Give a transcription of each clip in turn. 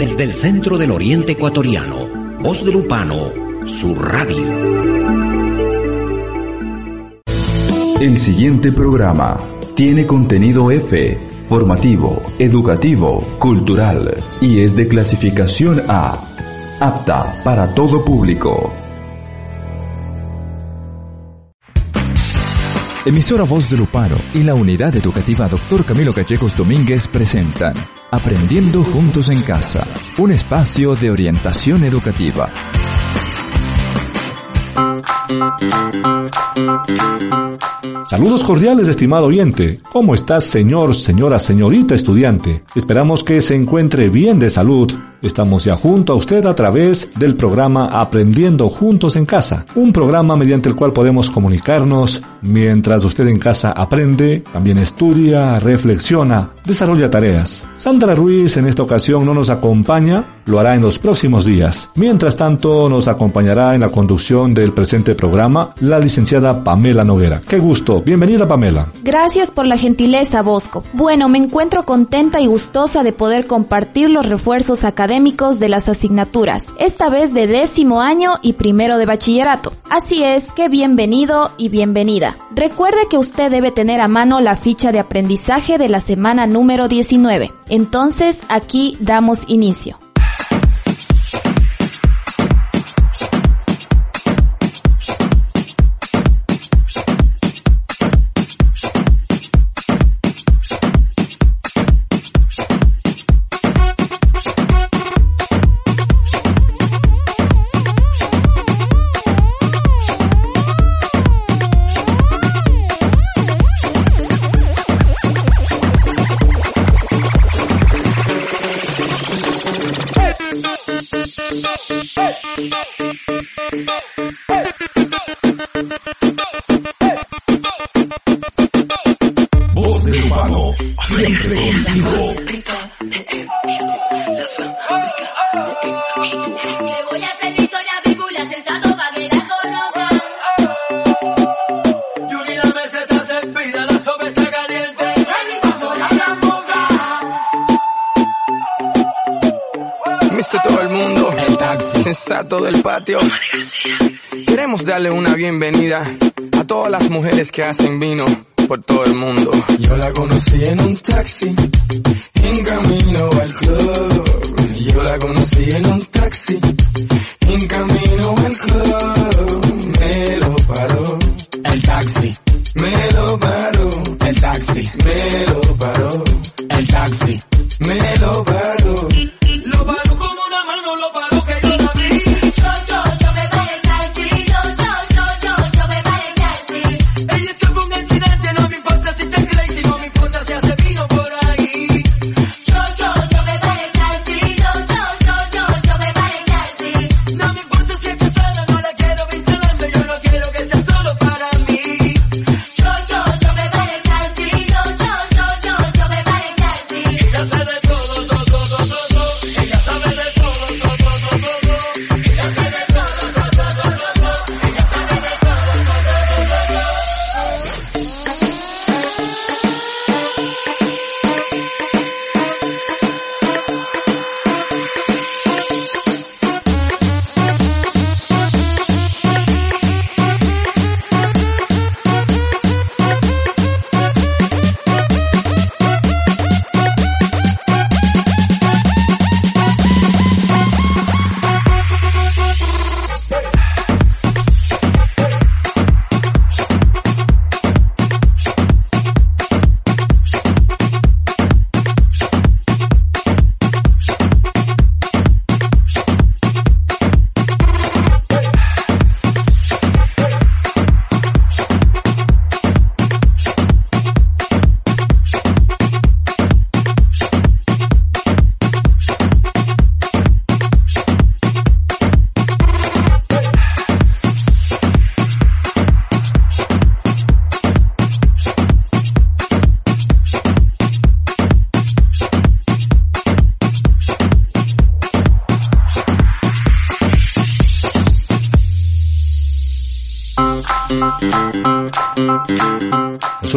desde el centro del oriente ecuatoriano, Voz de Lupano, su radio. El siguiente programa tiene contenido F, formativo, educativo, cultural y es de clasificación A, apta para todo público. Emisora Voz de Lupano y la Unidad Educativa Dr. Camilo Cachecos Domínguez presentan Aprendiendo Juntos en Casa, un espacio de orientación educativa. Saludos cordiales, estimado oyente. ¿Cómo estás, señor, señora, señorita estudiante? Esperamos que se encuentre bien de salud. Estamos ya junto a usted a través del programa Aprendiendo Juntos en Casa, un programa mediante el cual podemos comunicarnos mientras usted en casa aprende, también estudia, reflexiona, desarrolla tareas. Sandra Ruiz en esta ocasión no nos acompaña, lo hará en los próximos días. Mientras tanto, nos acompañará en la conducción del presente programa la licenciada Pamela Noguera. Qué gusto. Bienvenida, Pamela. Gracias por la gentileza, Bosco. Bueno, me encuentro contenta y gustosa de poder compartir los refuerzos académicos de las asignaturas, esta vez de décimo año y primero de bachillerato. Así es que bienvenido y bienvenida. Recuerde que usted debe tener a mano la ficha de aprendizaje de la semana número 19. Entonces, aquí damos inicio. Voz las mujeres que hacen vino por todo el mundo. Yo la conocí en un taxi,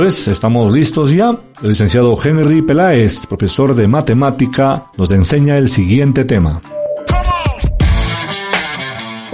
es, estamos listos ya. El licenciado Henry Peláez, profesor de matemática, nos enseña el siguiente tema.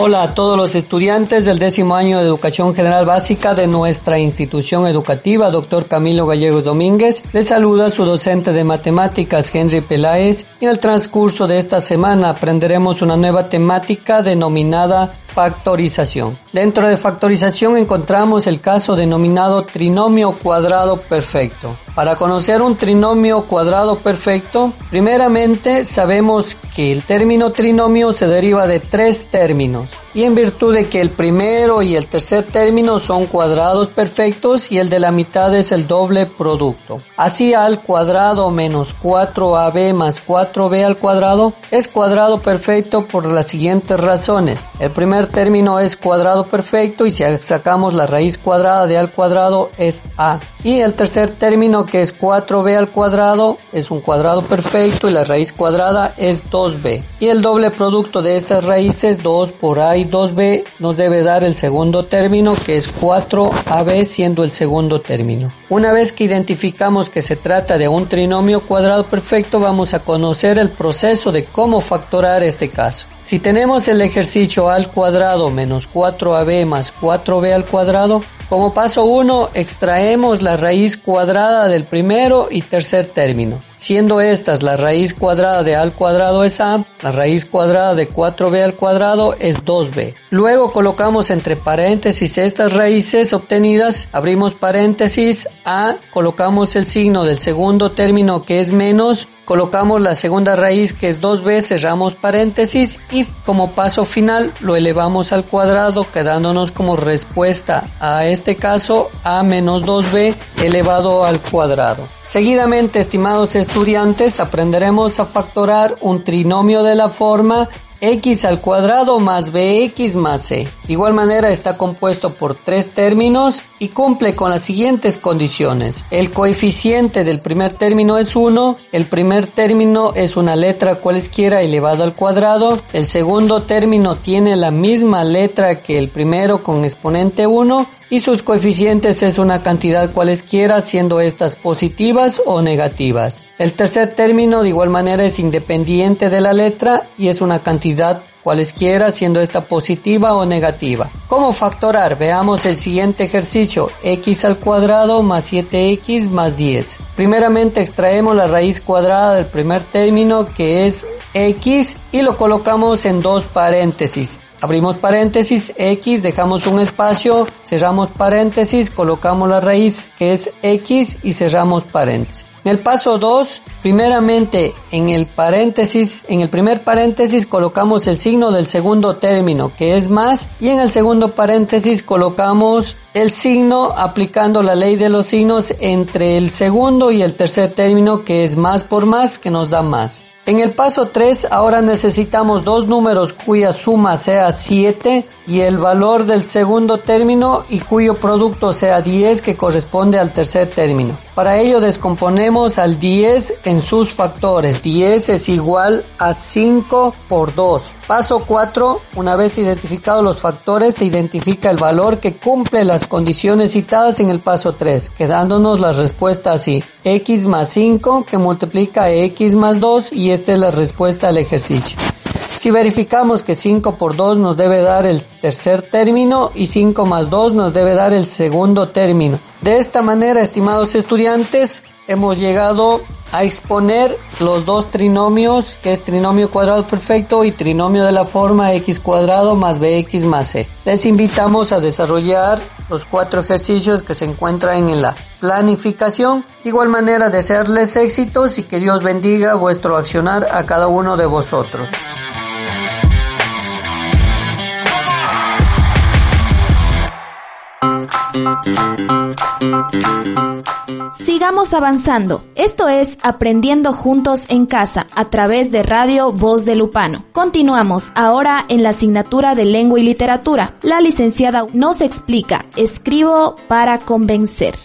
Hola a todos los estudiantes del décimo año de Educación General Básica de nuestra institución educativa, doctor Camilo Gallegos Domínguez. Les saluda su docente de matemáticas, Henry Peláez. En el transcurso de esta semana aprenderemos una nueva temática denominada factorización. Dentro de factorización encontramos el caso denominado trinomio cuadrado perfecto. Para conocer un trinomio cuadrado perfecto, primeramente sabemos que el término trinomio se deriva de tres términos y en virtud de que el primero y el tercer término son cuadrados perfectos y el de la mitad es el doble producto. Así al cuadrado menos 4ab más 4b al cuadrado es cuadrado perfecto por las siguientes razones. El primer término es cuadrado perfecto y si sacamos la raíz cuadrada de al cuadrado es a. Y el tercer término que es 4b al cuadrado es un cuadrado perfecto y la raíz cuadrada es 2b. Y el doble producto de estas raíces 2 por a y 2b nos debe dar el segundo término que es 4ab siendo el segundo término. Una vez que identificamos que se trata de un trinomio cuadrado perfecto vamos a conocer el proceso de cómo factorar este caso. Si tenemos el ejercicio al cuadrado menos 4ab más 4b al cuadrado, como paso 1 extraemos la raíz cuadrada del primero y tercer término. Siendo estas la raíz cuadrada de a al cuadrado es a, la raíz cuadrada de 4b al cuadrado es 2b. Luego colocamos entre paréntesis estas raíces obtenidas, abrimos paréntesis, a, colocamos el signo del segundo término que es menos, colocamos la segunda raíz que es 2b, cerramos paréntesis y como paso final lo elevamos al cuadrado quedándonos como respuesta a este caso a menos 2b elevado al cuadrado. Seguidamente, estimados estudiantes, aprenderemos a factorar un trinomio de la forma x al cuadrado más bx más c. De igual manera está compuesto por tres términos y cumple con las siguientes condiciones. El coeficiente del primer término es 1, el primer término es una letra cualesquiera elevado al cuadrado, el segundo término tiene la misma letra que el primero con exponente 1 y sus coeficientes es una cantidad cualesquiera siendo estas positivas o negativas. El tercer término de igual manera es independiente de la letra y es una cantidad cualesquiera siendo esta positiva o negativa. ¿Cómo factorar? Veamos el siguiente ejercicio, x al cuadrado más 7x más 10. Primeramente extraemos la raíz cuadrada del primer término que es x y lo colocamos en dos paréntesis. Abrimos paréntesis, x, dejamos un espacio, cerramos paréntesis, colocamos la raíz que es x y cerramos paréntesis. En el paso 2, primeramente en el paréntesis, en el primer paréntesis colocamos el signo del segundo término que es más y en el segundo paréntesis colocamos el signo aplicando la ley de los signos entre el segundo y el tercer término que es más por más que nos da más. En el paso 3 ahora necesitamos dos números cuya suma sea 7 y el valor del segundo término y cuyo producto sea 10 que corresponde al tercer término. Para ello descomponemos al 10 en sus factores. 10 es igual a 5 por 2. Paso 4, una vez identificados los factores, se identifica el valor que cumple las condiciones citadas en el paso 3, quedándonos la respuesta así. x más 5 que multiplica a x más 2 y esta es la respuesta al ejercicio. Si verificamos que 5 por 2 nos debe dar el tercer término y 5 más 2 nos debe dar el segundo término. De esta manera, estimados estudiantes, hemos llegado a exponer los dos trinomios, que es trinomio cuadrado perfecto y trinomio de la forma x cuadrado más bx más c. Les invitamos a desarrollar los cuatro ejercicios que se encuentran en la planificación. De igual manera, desearles éxitos y que Dios bendiga vuestro accionar a cada uno de vosotros. Sigamos avanzando. Esto es Aprendiendo Juntos en Casa a través de Radio Voz de Lupano. Continuamos ahora en la asignatura de Lengua y Literatura. La licenciada nos explica, escribo para convencer.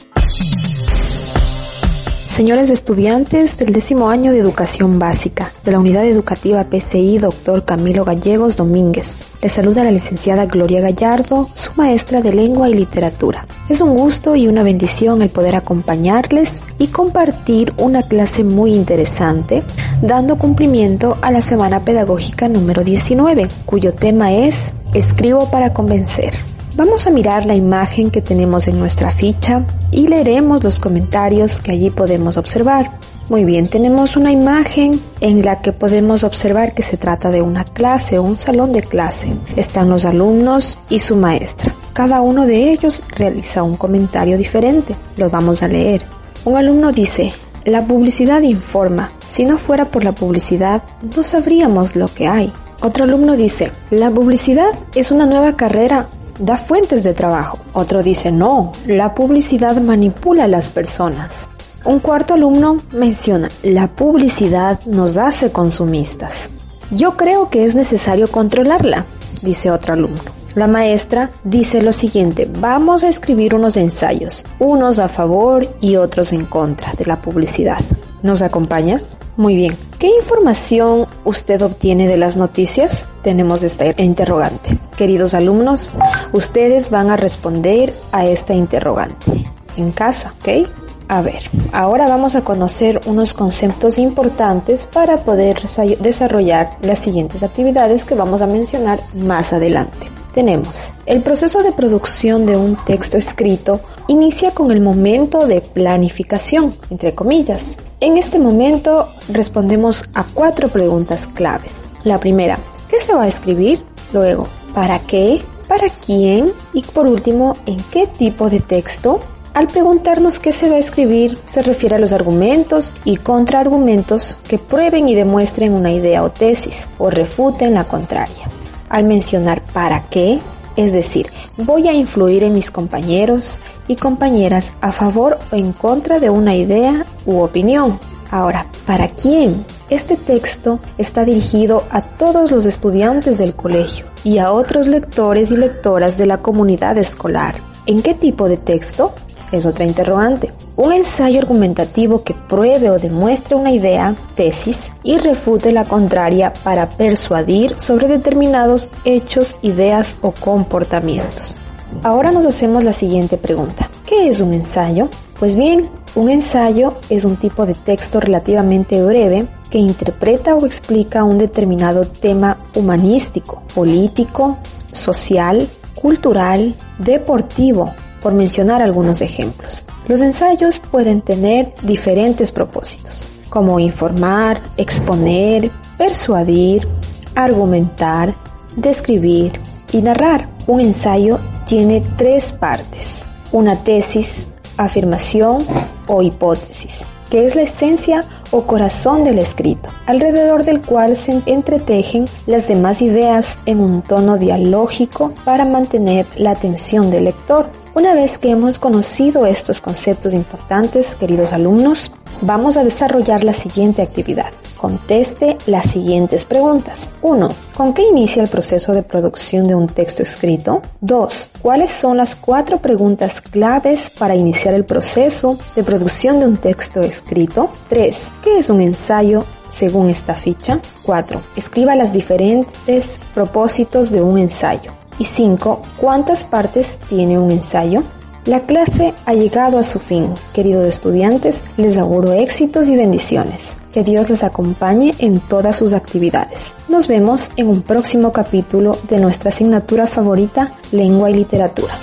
Señores estudiantes del décimo año de educación básica de la unidad educativa PCI Dr. Camilo Gallegos Domínguez. Les saluda la licenciada Gloria Gallardo, su maestra de lengua y literatura. Es un gusto y una bendición el poder acompañarles y compartir una clase muy interesante, dando cumplimiento a la semana pedagógica número 19, cuyo tema es Escribo para convencer. Vamos a mirar la imagen que tenemos en nuestra ficha y leeremos los comentarios que allí podemos observar. Muy bien, tenemos una imagen en la que podemos observar que se trata de una clase o un salón de clase. Están los alumnos y su maestra. Cada uno de ellos realiza un comentario diferente. Lo vamos a leer. Un alumno dice, la publicidad informa. Si no fuera por la publicidad, no sabríamos lo que hay. Otro alumno dice, la publicidad es una nueva carrera da fuentes de trabajo. Otro dice, no, la publicidad manipula a las personas. Un cuarto alumno menciona, la publicidad nos hace consumistas. Yo creo que es necesario controlarla, dice otro alumno. La maestra dice lo siguiente, vamos a escribir unos ensayos, unos a favor y otros en contra de la publicidad. ¿Nos acompañas? Muy bien. ¿Qué información usted obtiene de las noticias? Tenemos esta interrogante. Queridos alumnos, ustedes van a responder a esta interrogante en casa, ¿ok? A ver, ahora vamos a conocer unos conceptos importantes para poder desarrollar las siguientes actividades que vamos a mencionar más adelante. Tenemos el proceso de producción de un texto escrito inicia con el momento de planificación, entre comillas. En este momento respondemos a cuatro preguntas claves. La primera, ¿qué se va a escribir? Luego, ¿para qué? ¿Para quién? Y por último, ¿en qué tipo de texto? Al preguntarnos qué se va a escribir, se refiere a los argumentos y contraargumentos que prueben y demuestren una idea o tesis o refuten la contraria. Al mencionar para qué, es decir, voy a influir en mis compañeros y compañeras a favor o en contra de una idea u opinión. Ahora, ¿para quién? Este texto está dirigido a todos los estudiantes del colegio y a otros lectores y lectoras de la comunidad escolar. ¿En qué tipo de texto? Es otra interrogante. Un ensayo argumentativo que pruebe o demuestre una idea, tesis, y refute la contraria para persuadir sobre determinados hechos, ideas o comportamientos. Ahora nos hacemos la siguiente pregunta. ¿Qué es un ensayo? Pues bien, un ensayo es un tipo de texto relativamente breve que interpreta o explica un determinado tema humanístico, político, social, cultural, deportivo, por mencionar algunos ejemplos. Los ensayos pueden tener diferentes propósitos, como informar, exponer, persuadir, argumentar, describir y narrar. Un ensayo tiene tres partes, una tesis, afirmación o hipótesis, que es la esencia o corazón del escrito, alrededor del cual se entretejen las demás ideas en un tono dialógico para mantener la atención del lector. Una vez que hemos conocido estos conceptos importantes, queridos alumnos, vamos a desarrollar la siguiente actividad. Conteste las siguientes preguntas. 1. ¿Con qué inicia el proceso de producción de un texto escrito? 2. ¿Cuáles son las cuatro preguntas claves para iniciar el proceso de producción de un texto escrito? 3. ¿Qué es un ensayo según esta ficha? 4. Escriba las diferentes propósitos de un ensayo. Y 5. ¿Cuántas partes tiene un ensayo? La clase ha llegado a su fin. Queridos estudiantes, les auguro éxitos y bendiciones. Que Dios les acompañe en todas sus actividades. Nos vemos en un próximo capítulo de nuestra asignatura favorita, Lengua y Literatura.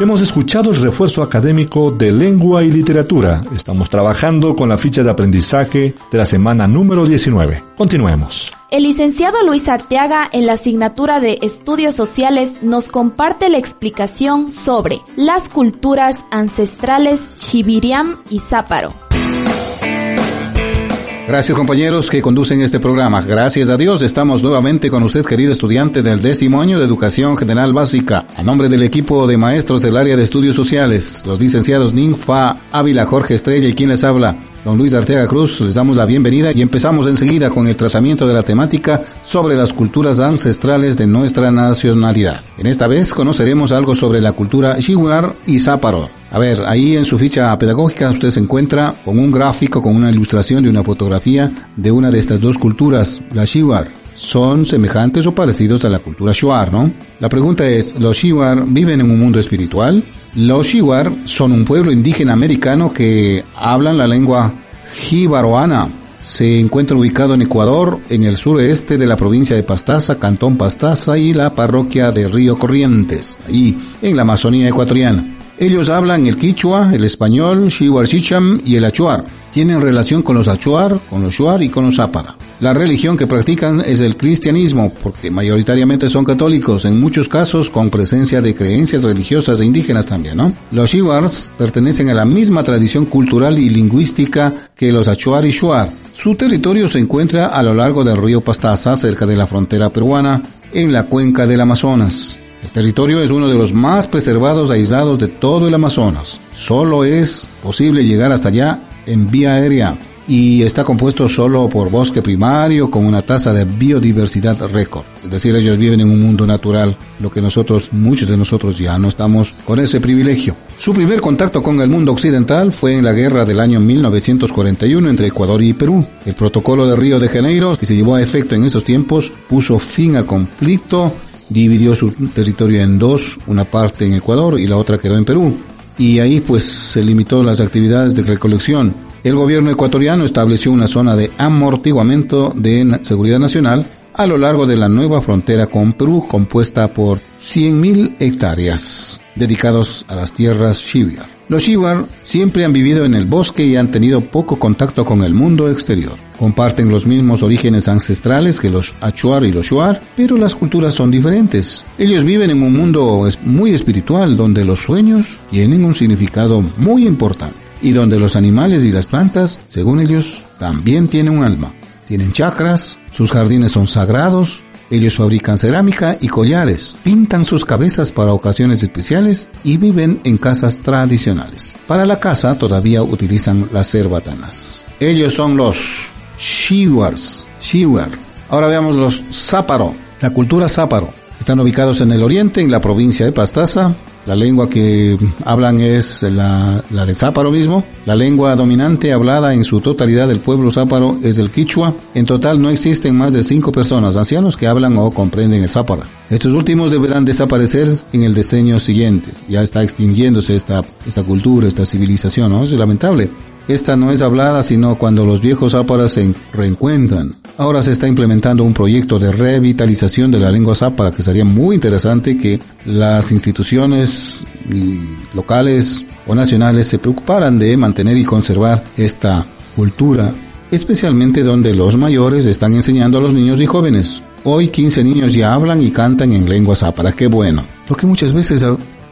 Hemos escuchado el refuerzo académico de lengua y literatura. Estamos trabajando con la ficha de aprendizaje de la semana número 19. Continuemos. El licenciado Luis Arteaga en la asignatura de Estudios Sociales nos comparte la explicación sobre las culturas ancestrales Chiviriam y Záparo. Gracias compañeros que conducen este programa. Gracias a Dios estamos nuevamente con usted querido estudiante del décimo año de Educación General Básica. A nombre del equipo de maestros del área de estudios sociales, los licenciados Ninfa Ávila Jorge Estrella y quien les habla, don Luis Arteaga Cruz, les damos la bienvenida y empezamos enseguida con el tratamiento de la temática sobre las culturas ancestrales de nuestra nacionalidad. En esta vez conoceremos algo sobre la cultura Shiwar y Záparo. A ver, ahí en su ficha pedagógica usted se encuentra con un gráfico, con una ilustración de una fotografía de una de estas dos culturas, la Shiwar. Son semejantes o parecidos a la cultura Shuar, ¿no? La pregunta es, ¿los Shiwar viven en un mundo espiritual? Los Shiwar son un pueblo indígena americano que hablan la lengua jibaroana. Se encuentra ubicado en Ecuador, en el sureste de la provincia de Pastaza, Cantón Pastaza y la parroquia de Río Corrientes, ahí en la Amazonía ecuatoriana. Ellos hablan el quichua, el español, Shiwar Chicham y el achuar. Tienen relación con los achuar, con los shuar y con los zápara. La religión que practican es el cristianismo, porque mayoritariamente son católicos, en muchos casos con presencia de creencias religiosas e indígenas también, ¿no? Los Shiwars pertenecen a la misma tradición cultural y lingüística que los achuar y shuar. Su territorio se encuentra a lo largo del río Pastaza, cerca de la frontera peruana, en la cuenca del Amazonas. El territorio es uno de los más preservados aislados de todo el Amazonas. Solo es posible llegar hasta allá en vía aérea y está compuesto solo por bosque primario con una tasa de biodiversidad récord. Es decir, ellos viven en un mundo natural, lo que nosotros, muchos de nosotros ya no estamos con ese privilegio. Su primer contacto con el mundo occidental fue en la guerra del año 1941 entre Ecuador y Perú. El protocolo de Río de Janeiro, que se llevó a efecto en esos tiempos, puso fin al conflicto dividió su territorio en dos, una parte en Ecuador y la otra quedó en Perú. Y ahí pues se limitó las actividades de recolección. El gobierno ecuatoriano estableció una zona de amortiguamiento de seguridad nacional a lo largo de la nueva frontera con Perú compuesta por 100.000 hectáreas dedicados a las tierras Shiwar. Los Shiwar siempre han vivido en el bosque y han tenido poco contacto con el mundo exterior. Comparten los mismos orígenes ancestrales que los Achuar y los Shuar, pero las culturas son diferentes. Ellos viven en un mundo muy espiritual donde los sueños tienen un significado muy importante y donde los animales y las plantas, según ellos, también tienen un alma. Tienen chakras, sus jardines son sagrados, ellos fabrican cerámica y collares, pintan sus cabezas para ocasiones especiales y viven en casas tradicionales. Para la casa todavía utilizan las cerbatanas. Ellos son los Shiwars, Shiwar. Ahora veamos los Záparo, la cultura Záparo. Están ubicados en el oriente, en la provincia de Pastaza, la lengua que hablan es la, la de Záparo mismo. La lengua dominante hablada en su totalidad del pueblo Záparo es el quichua. En total no existen más de cinco personas ancianos que hablan o comprenden el Zápara. Estos últimos deberán desaparecer en el diseño siguiente. Ya está extinguiéndose esta, esta cultura, esta civilización, ¿no? Es lamentable. Esta no es hablada sino cuando los viejos záparas se reencuentran. Ahora se está implementando un proyecto de revitalización de la lengua zápara que sería muy interesante que las instituciones locales o nacionales se preocuparan de mantener y conservar esta cultura, especialmente donde los mayores están enseñando a los niños y jóvenes. Hoy 15 niños ya hablan y cantan en lengua zápara, qué bueno. Lo que muchas veces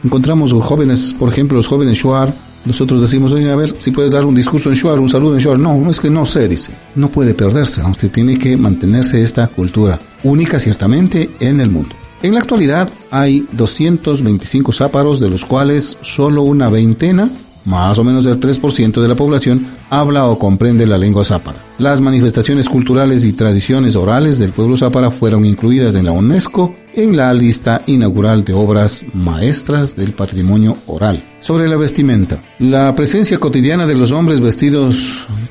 encontramos jóvenes, por ejemplo los jóvenes Shuar, nosotros decimos, oye, a ver, si puedes dar un discurso en Shuar, un saludo en Shuar. No, es que no sé, dice. No puede perderse, usted tiene que mantenerse esta cultura, única ciertamente en el mundo. En la actualidad hay 225 záparos, de los cuales solo una veintena, más o menos el 3% de la población, habla o comprende la lengua zápara. Las manifestaciones culturales y tradiciones orales del pueblo zápara fueron incluidas en la UNESCO en la lista inaugural de obras maestras del patrimonio oral. Sobre la vestimenta. La presencia cotidiana de los hombres vestidos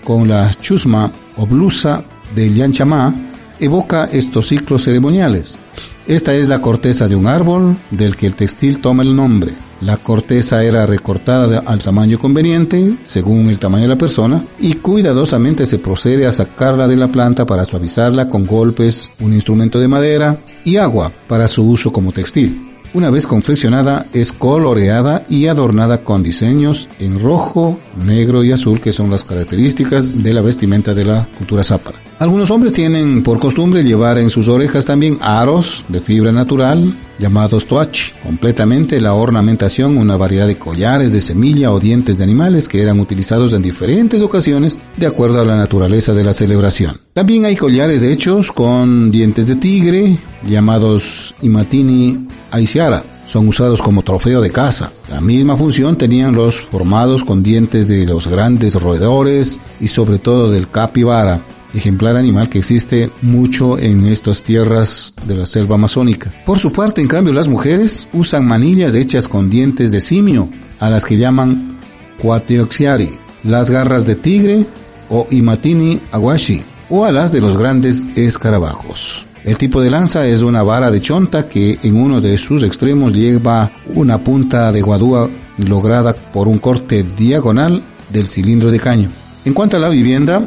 con la chusma o blusa del yanchamá evoca estos ciclos ceremoniales. Esta es la corteza de un árbol del que el textil toma el nombre. La corteza era recortada al tamaño conveniente, según el tamaño de la persona, y cuidadosamente se procede a sacarla de la planta para suavizarla con golpes, un instrumento de madera y agua para su uso como textil. Una vez confeccionada es coloreada y adornada con diseños en rojo, negro y azul que son las características de la vestimenta de la cultura zápara. Algunos hombres tienen por costumbre llevar en sus orejas también aros de fibra natural llamados toach. Completamente la ornamentación, una variedad de collares de semilla o dientes de animales que eran utilizados en diferentes ocasiones de acuerdo a la naturaleza de la celebración. También hay collares hechos con dientes de tigre llamados imatini aisiara. son usados como trofeo de caza. La misma función tenían los formados con dientes de los grandes roedores y sobre todo del capibara, ejemplar animal que existe mucho en estas tierras de la selva amazónica. Por su parte, en cambio, las mujeres usan manillas hechas con dientes de simio, a las que llaman Quatioxiari, las garras de tigre o Imatini aguashi, o a las de los grandes escarabajos. El tipo de lanza es una vara de chonta que en uno de sus extremos lleva una punta de guadúa lograda por un corte diagonal del cilindro de caño. En cuanto a la vivienda,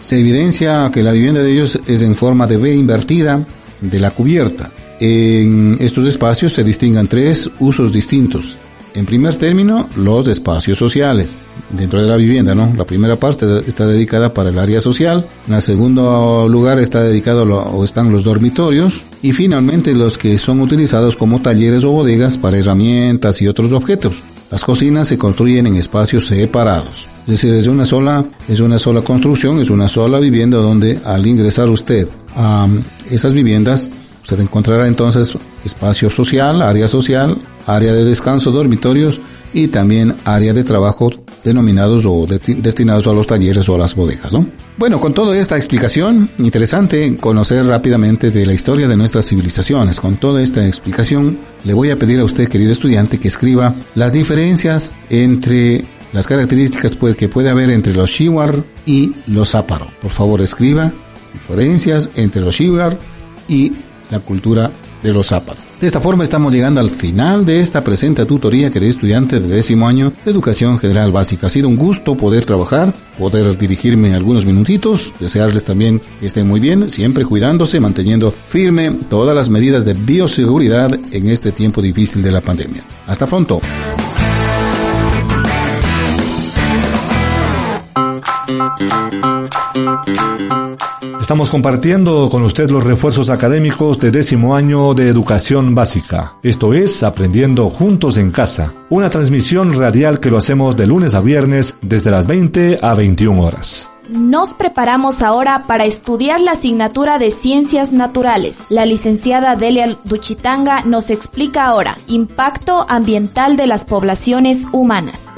se evidencia que la vivienda de ellos es en forma de V invertida de la cubierta. En estos espacios se distinguen tres usos distintos. En primer término, los espacios sociales dentro de la vivienda, ¿no? La primera parte está dedicada para el área social, en el segundo lugar está dedicado o están los dormitorios y finalmente los que son utilizados como talleres o bodegas para herramientas y otros objetos. Las cocinas se construyen en espacios separados. Es decir, es una sola, es una sola construcción, es una sola vivienda donde al ingresar usted a esas viviendas Usted encontrará entonces espacio social, área social, área de descanso, dormitorios y también área de trabajo denominados o destinados a los talleres o a las bodegas, ¿no? Bueno, con toda esta explicación, interesante conocer rápidamente de la historia de nuestras civilizaciones. Con toda esta explicación, le voy a pedir a usted, querido estudiante, que escriba las diferencias entre las características que puede haber entre los Shiwar y los Záparo. Por favor, escriba diferencias entre los Shiwar y la cultura de los zápatos. De esta forma estamos llegando al final de esta presente tutoría, querido estudiante de décimo año de Educación General Básica. Ha sido un gusto poder trabajar, poder dirigirme algunos minutitos, desearles también que estén muy bien, siempre cuidándose, manteniendo firme todas las medidas de bioseguridad en este tiempo difícil de la pandemia. Hasta pronto. Estamos compartiendo con usted los refuerzos académicos de décimo año de educación básica. Esto es Aprendiendo Juntos en Casa, una transmisión radial que lo hacemos de lunes a viernes desde las 20 a 21 horas. Nos preparamos ahora para estudiar la asignatura de Ciencias Naturales. La licenciada Delia Duchitanga nos explica ahora impacto ambiental de las poblaciones humanas.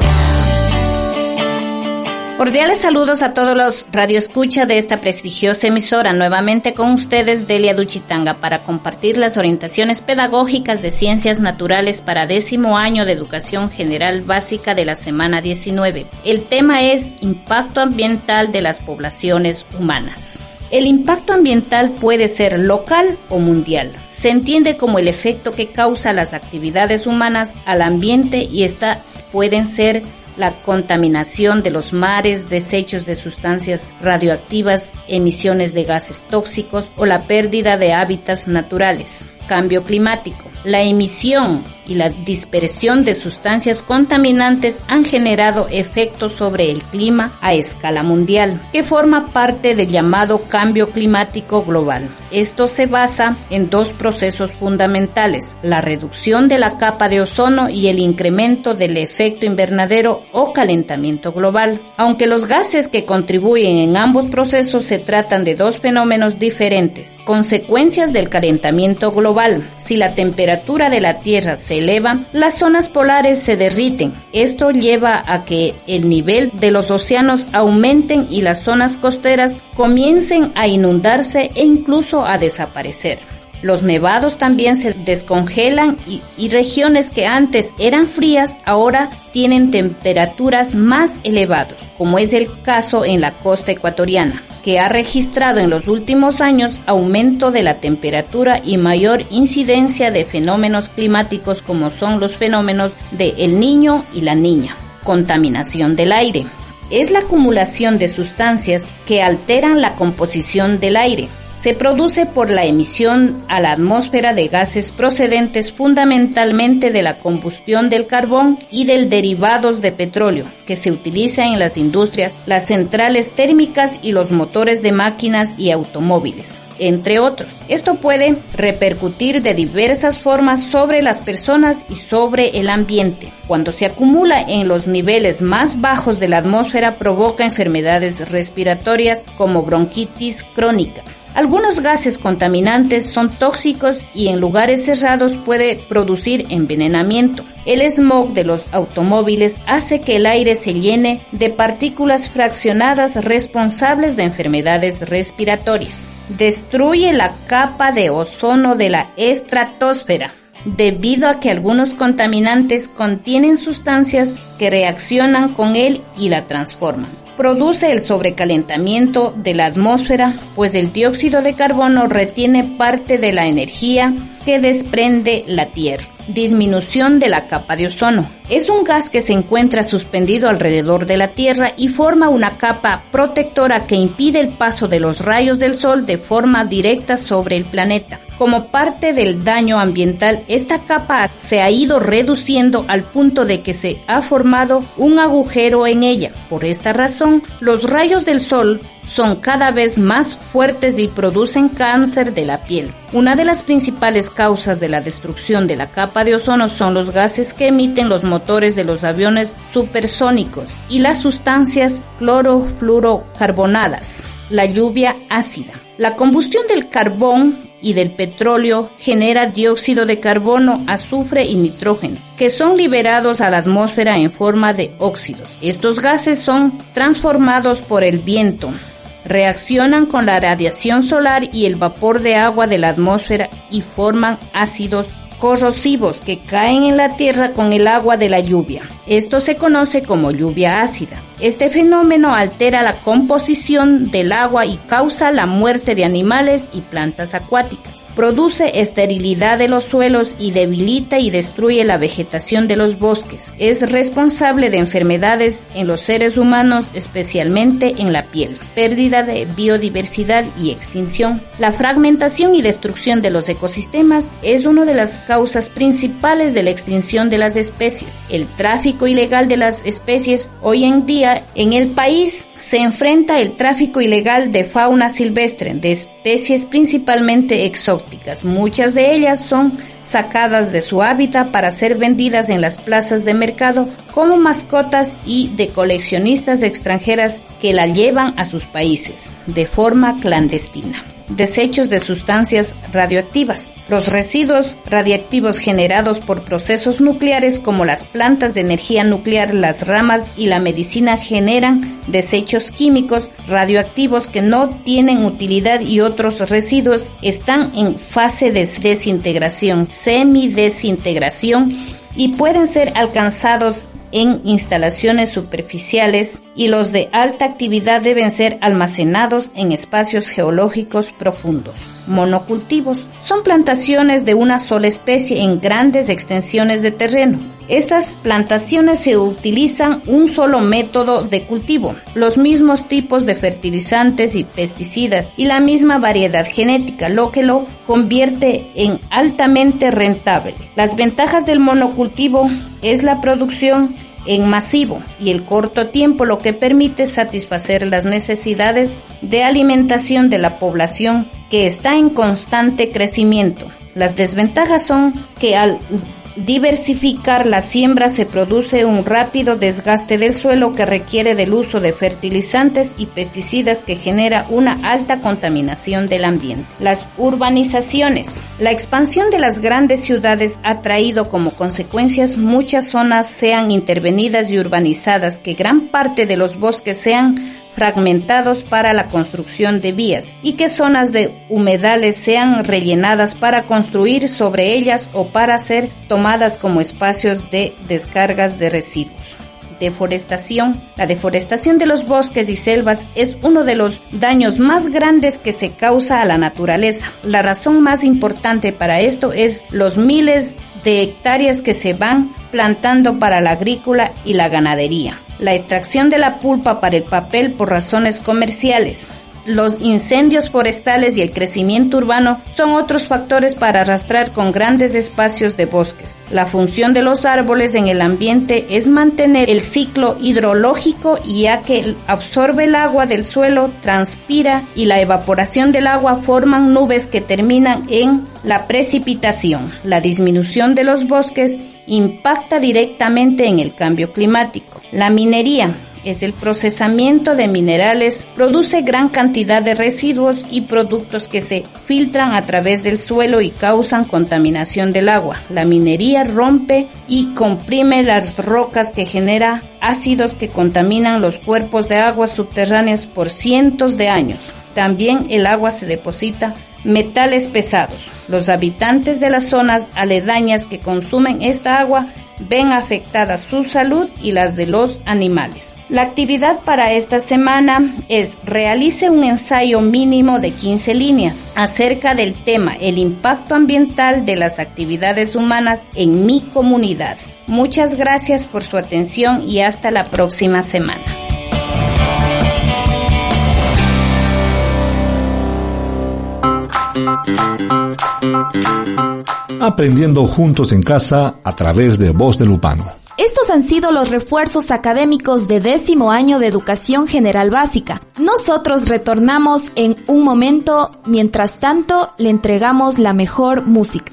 Cordiales saludos a todos los radioescuchas de esta prestigiosa emisora. Nuevamente con ustedes Delia Duchitanga para compartir las orientaciones pedagógicas de ciencias naturales para décimo año de educación general básica de la semana 19. El tema es impacto ambiental de las poblaciones humanas. El impacto ambiental puede ser local o mundial. Se entiende como el efecto que causa las actividades humanas al ambiente y estas pueden ser la contaminación de los mares, desechos de sustancias radioactivas, emisiones de gases tóxicos o la pérdida de hábitats naturales. Cambio climático. La emisión y la dispersión de sustancias contaminantes han generado efectos sobre el clima a escala mundial, que forma parte del llamado cambio climático global. Esto se basa en dos procesos fundamentales, la reducción de la capa de ozono y el incremento del efecto invernadero o calentamiento global. Aunque los gases que contribuyen en ambos procesos se tratan de dos fenómenos diferentes, consecuencias del calentamiento global. Si la temperatura de la Tierra se las zonas polares se derriten. Esto lleva a que el nivel de los océanos aumenten y las zonas costeras comiencen a inundarse e incluso a desaparecer. Los nevados también se descongelan y, regiones que antes eran frías ahora tienen temperaturas más elevadas, como es el caso en la costa ecuatoriana, que ha registrado en los últimos años aumento de la temperatura y mayor incidencia de fenómenos climáticos como son los fenómenos de el niño y la niña. Contaminación del aire. Es la acumulación de sustancias que alteran la composición del aire se produce por la emisión a la atmósfera de gases procedentes fundamentalmente de la combustión del carbón y del derivados de petróleo que se utiliza en las industrias, las centrales térmicas y los motores de máquinas y automóviles entre otros. Esto puede repercutir de diversas formas sobre las personas y sobre el ambiente. Cuando se acumula en los niveles más bajos de la atmósfera provoca enfermedades respiratorias como bronquitis crónica, Algunos gases contaminantes son tóxicos y en lugares cerrados puede producir envenenamiento. El smog de los automóviles hace que el aire se llene de partículas fraccionadas responsables de enfermedades respiratorias. Destruye la capa de ozono de la estratosfera debido a que algunos contaminantes contienen sustancias que reaccionan con él y la transforman. Produce el sobrecalentamiento de la atmósfera, pues el dióxido de carbono retiene parte de la energía que desprende la Tierra. Disminución de la capa de ozono. Es un gas que se encuentra suspendido alrededor de la Tierra y forma una capa protectora que impide el paso de los rayos del Sol de forma directa sobre el planeta. Como parte del daño ambiental, esta capa se ha ido reduciendo al punto de que se ha formado un agujero en ella. Por esta razón, los rayos del Sol son cada vez más fuertes y producen cáncer de la piel. Una de las principales causas de la destrucción de la capa de ozono son los gases que emiten los motores de los aviones supersónicos y las sustancias clorofluorocarbonadas, la lluvia ácida. La combustión del carbón y del petróleo genera dióxido de carbono, azufre y nitrógeno, que son liberados a la atmósfera en forma de óxidos. Estos gases son transformados por el viento, reaccionan con la radiación solar y el vapor de agua de la atmósfera y forman ácidos corrosivos que caen en la tierra con el agua de la lluvia. Esto se conoce como lluvia ácida. Este fenómeno altera la composición del agua y causa la muerte de animales y plantas acuáticas. Produce esterilidad de los suelos y debilita y destruye la vegetación de los bosques. Es responsable de enfermedades en los seres humanos, especialmente en la piel, pérdida de biodiversidad y extinción. La fragmentación y destrucción de los ecosistemas es una de las causas principales de la extinción de las especies. El tráfico ilegal de las especies hoy en día en el país se enfrenta el tráfico ilegal de fauna silvestre, de especies principalmente exóticas. Muchas de ellas son sacadas de su hábitat para ser vendidas en las plazas de mercado como mascotas y de coleccionistas extranjeras que la llevan a sus países de forma clandestina desechos de sustancias radioactivas. Los residuos radiactivos generados por procesos nucleares como las plantas de energía nuclear, las ramas y la medicina generan desechos químicos radioactivos que no tienen utilidad y otros residuos están en fase de desintegración, semidesintegración y pueden ser alcanzados en instalaciones superficiales y los de alta actividad deben ser almacenados en espacios geológicos profundos. Monocultivos son plantaciones de una sola especie en grandes extensiones de terreno. Estas plantaciones se utilizan un solo método de cultivo, los mismos tipos de fertilizantes y pesticidas y la misma variedad genética, lo que lo convierte en altamente rentable. Las ventajas del monocultivo es la producción en masivo y el corto tiempo lo que permite satisfacer las necesidades de alimentación de la población que está en constante crecimiento. Las desventajas son que al diversificar la siembra se produce un rápido desgaste del suelo que requiere del uso de fertilizantes y pesticidas que genera una alta contaminación del ambiente. Las urbanizaciones. La expansión de las grandes ciudades ha traído como consecuencias muchas zonas sean intervenidas y urbanizadas, que gran parte de los bosques sean fragmentados para la construcción de vías y que zonas de humedales sean rellenadas para construir sobre ellas o para ser tomadas como espacios de descargas de residuos. Deforestación. La deforestación de los bosques y selvas es uno de los daños más grandes que se causa a la naturaleza. La razón más importante para esto es los miles de hectáreas que se van plantando para la agrícola y la ganadería la extracción de la pulpa para el papel por razones comerciales. Los incendios forestales y el crecimiento urbano son otros factores para arrastrar con grandes espacios de bosques. La función de los árboles en el ambiente es mantener el ciclo hidrológico ya que absorbe el agua del suelo, transpira y la evaporación del agua forman nubes que terminan en la precipitación. La disminución de los bosques impacta directamente en el cambio climático. La minería es el procesamiento de minerales, produce gran cantidad de residuos y productos que se filtran a través del suelo y causan contaminación del agua. La minería rompe y comprime las rocas que genera ácidos que contaminan los cuerpos de aguas subterráneas por cientos de años. También el agua se deposita metales pesados. Los habitantes de las zonas aledañas que consumen esta agua ven afectada su salud y las de los animales. La actividad para esta semana es realice un ensayo mínimo de 15 líneas acerca del tema el impacto ambiental de las actividades humanas en mi comunidad. Muchas gracias por su atención y hasta la próxima semana. Aprendiendo juntos en casa a través de Voz de Lupano. Estos han sido los refuerzos académicos de décimo año de Educación General Básica. Nosotros retornamos en un momento, mientras tanto le entregamos la mejor música.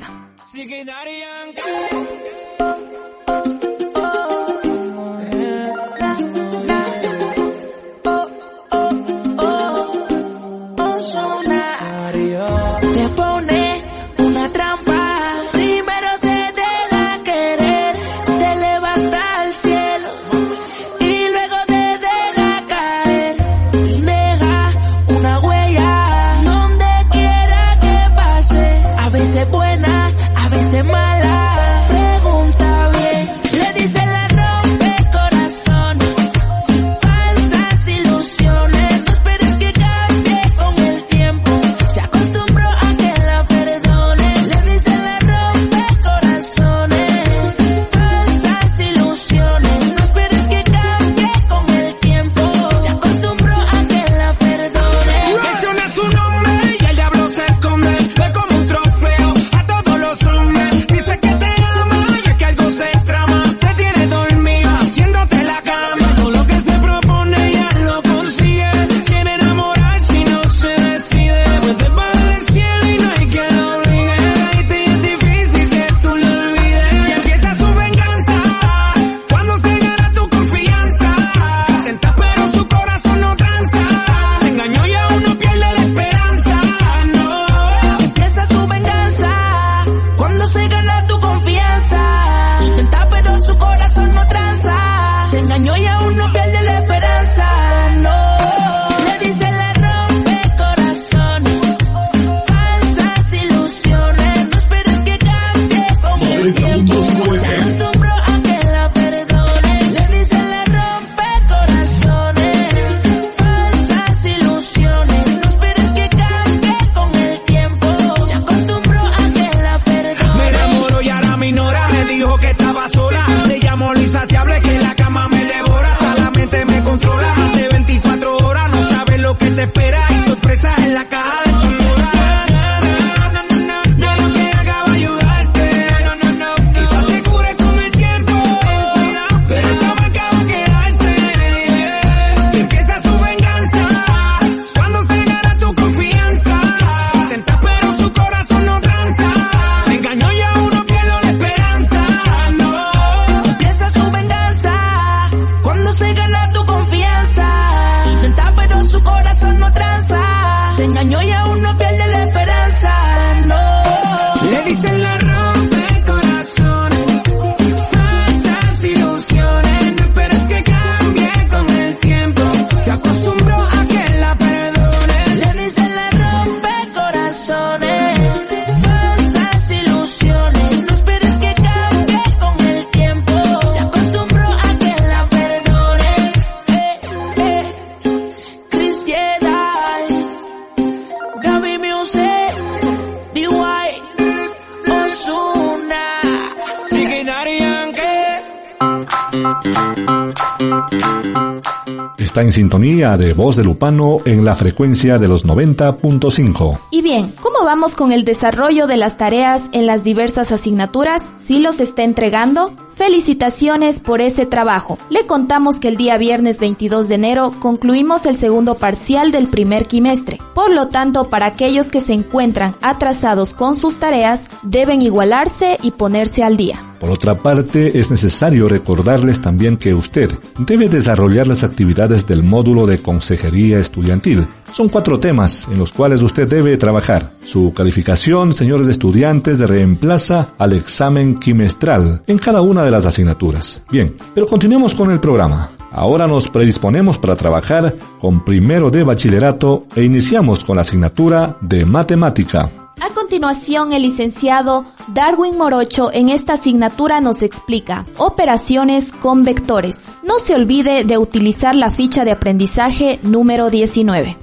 de Voz de Lupano en la frecuencia de los 90.5. Y bien, ¿cómo vamos con el desarrollo de las tareas en las diversas asignaturas? ¿Si los está entregando? Felicitaciones por ese trabajo. Le contamos que el día viernes 22 de enero concluimos el segundo parcial del primer quimestre. Por lo tanto, para aquellos que se encuentran atrasados con sus tareas, deben igualarse y ponerse al día. Por otra parte, es necesario recordarles también que usted debe desarrollar las actividades del módulo de consejería estudiantil. Son cuatro temas en los cuales usted debe trabajar. Su calificación, señores estudiantes, reemplaza al examen quimestral en cada una de las asignaturas. Bien, pero continuemos con el programa. Ahora nos predisponemos para trabajar con primero de bachillerato e iniciamos con la asignatura de matemática. A continuación, el licenciado Darwin Morocho en esta asignatura nos explica operaciones con vectores. No se olvide de utilizar la ficha de aprendizaje número 19.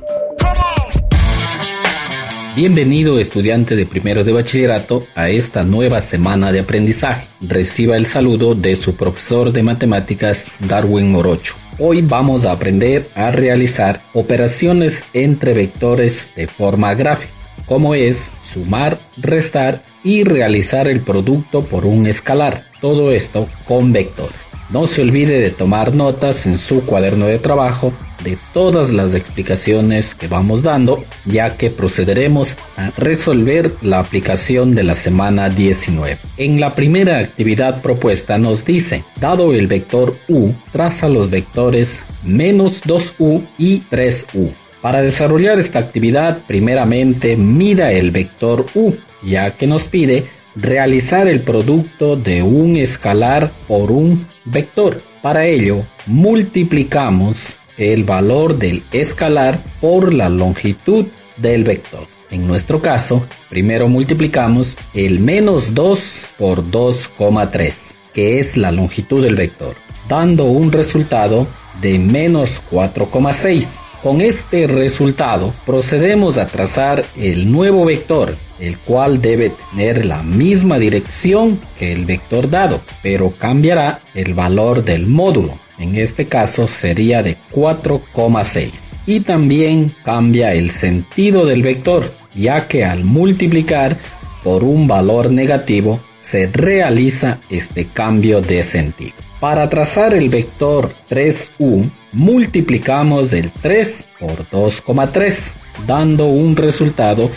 Bienvenido estudiante de primero de bachillerato a esta nueva semana de aprendizaje. Reciba el saludo de su profesor de matemáticas Darwin Morocho. Hoy vamos a aprender a realizar operaciones entre vectores de forma gráfica como es sumar, restar y realizar el producto por un escalar. Todo esto con vectores. No se olvide de tomar notas en su cuaderno de trabajo de todas las explicaciones que vamos dando, ya que procederemos a resolver la aplicación de la semana 19. En la primera actividad propuesta nos dice, dado el vector u, traza los vectores menos 2u y 3u. Para desarrollar esta actividad, primeramente mida el vector u, ya que nos pide realizar el producto de un escalar por un vector. Para ello, multiplicamos el valor del escalar por la longitud del vector. En nuestro caso, primero multiplicamos el menos 2 por 2,3, que es la longitud del vector, dando un resultado de menos 4,6. Con este resultado procedemos a trazar el nuevo vector, el cual debe tener la misma dirección que el vector dado, pero cambiará el valor del módulo. En este caso sería de 4,6. Y también cambia el sentido del vector, ya que al multiplicar por un valor negativo se realiza este cambio de sentido. Para trazar el vector 3u, multiplicamos el 3 por 2,3, dando un resultado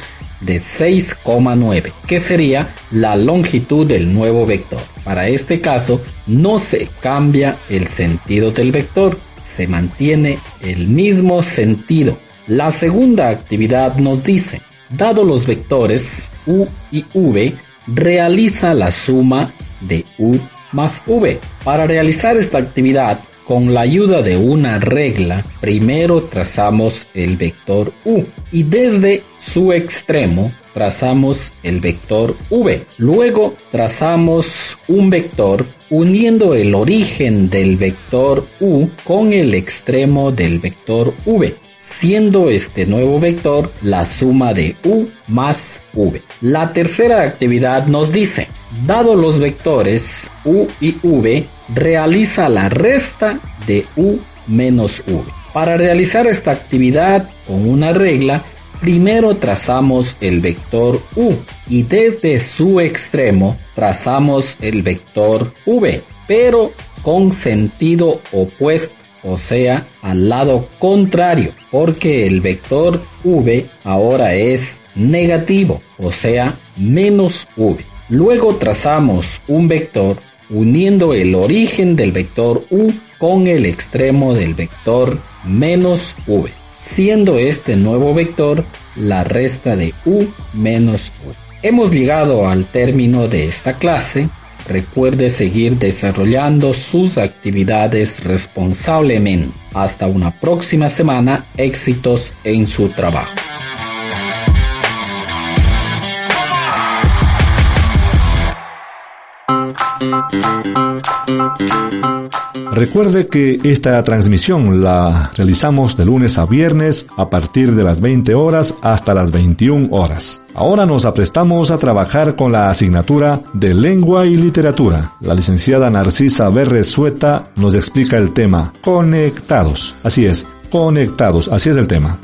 de 6,9, que sería la longitud del nuevo vector. Para este caso, no se cambia el sentido del vector, se mantiene el mismo sentido. La segunda actividad nos dice, dado los vectores u y v, realiza la suma de u más v. Para realizar esta actividad, con la ayuda de una regla, primero trazamos el vector u y desde su extremo trazamos el vector v. Luego trazamos un vector uniendo el origen del vector u con el extremo del vector v siendo este nuevo vector la suma de u más v. La tercera actividad nos dice, dado los vectores u y v, realiza la resta de u menos v. Para realizar esta actividad con una regla, primero trazamos el vector u y desde su extremo trazamos el vector v, pero con sentido opuesto o sea, al lado contrario, porque el vector v ahora es negativo, o sea, menos v. Luego trazamos un vector uniendo el origen del vector u con el extremo del vector menos v, siendo este nuevo vector la resta de u menos v. Hemos llegado al término de esta clase Recuerde seguir desarrollando sus actividades responsablemente. Hasta una próxima semana, éxitos en su trabajo. Recuerde que esta transmisión la realizamos de lunes a viernes a partir de las 20 horas hasta las 21 horas. Ahora nos aprestamos a trabajar con la asignatura de lengua y literatura. La licenciada Narcisa Berresueta nos explica el tema conectados. Así es, conectados, así es el tema.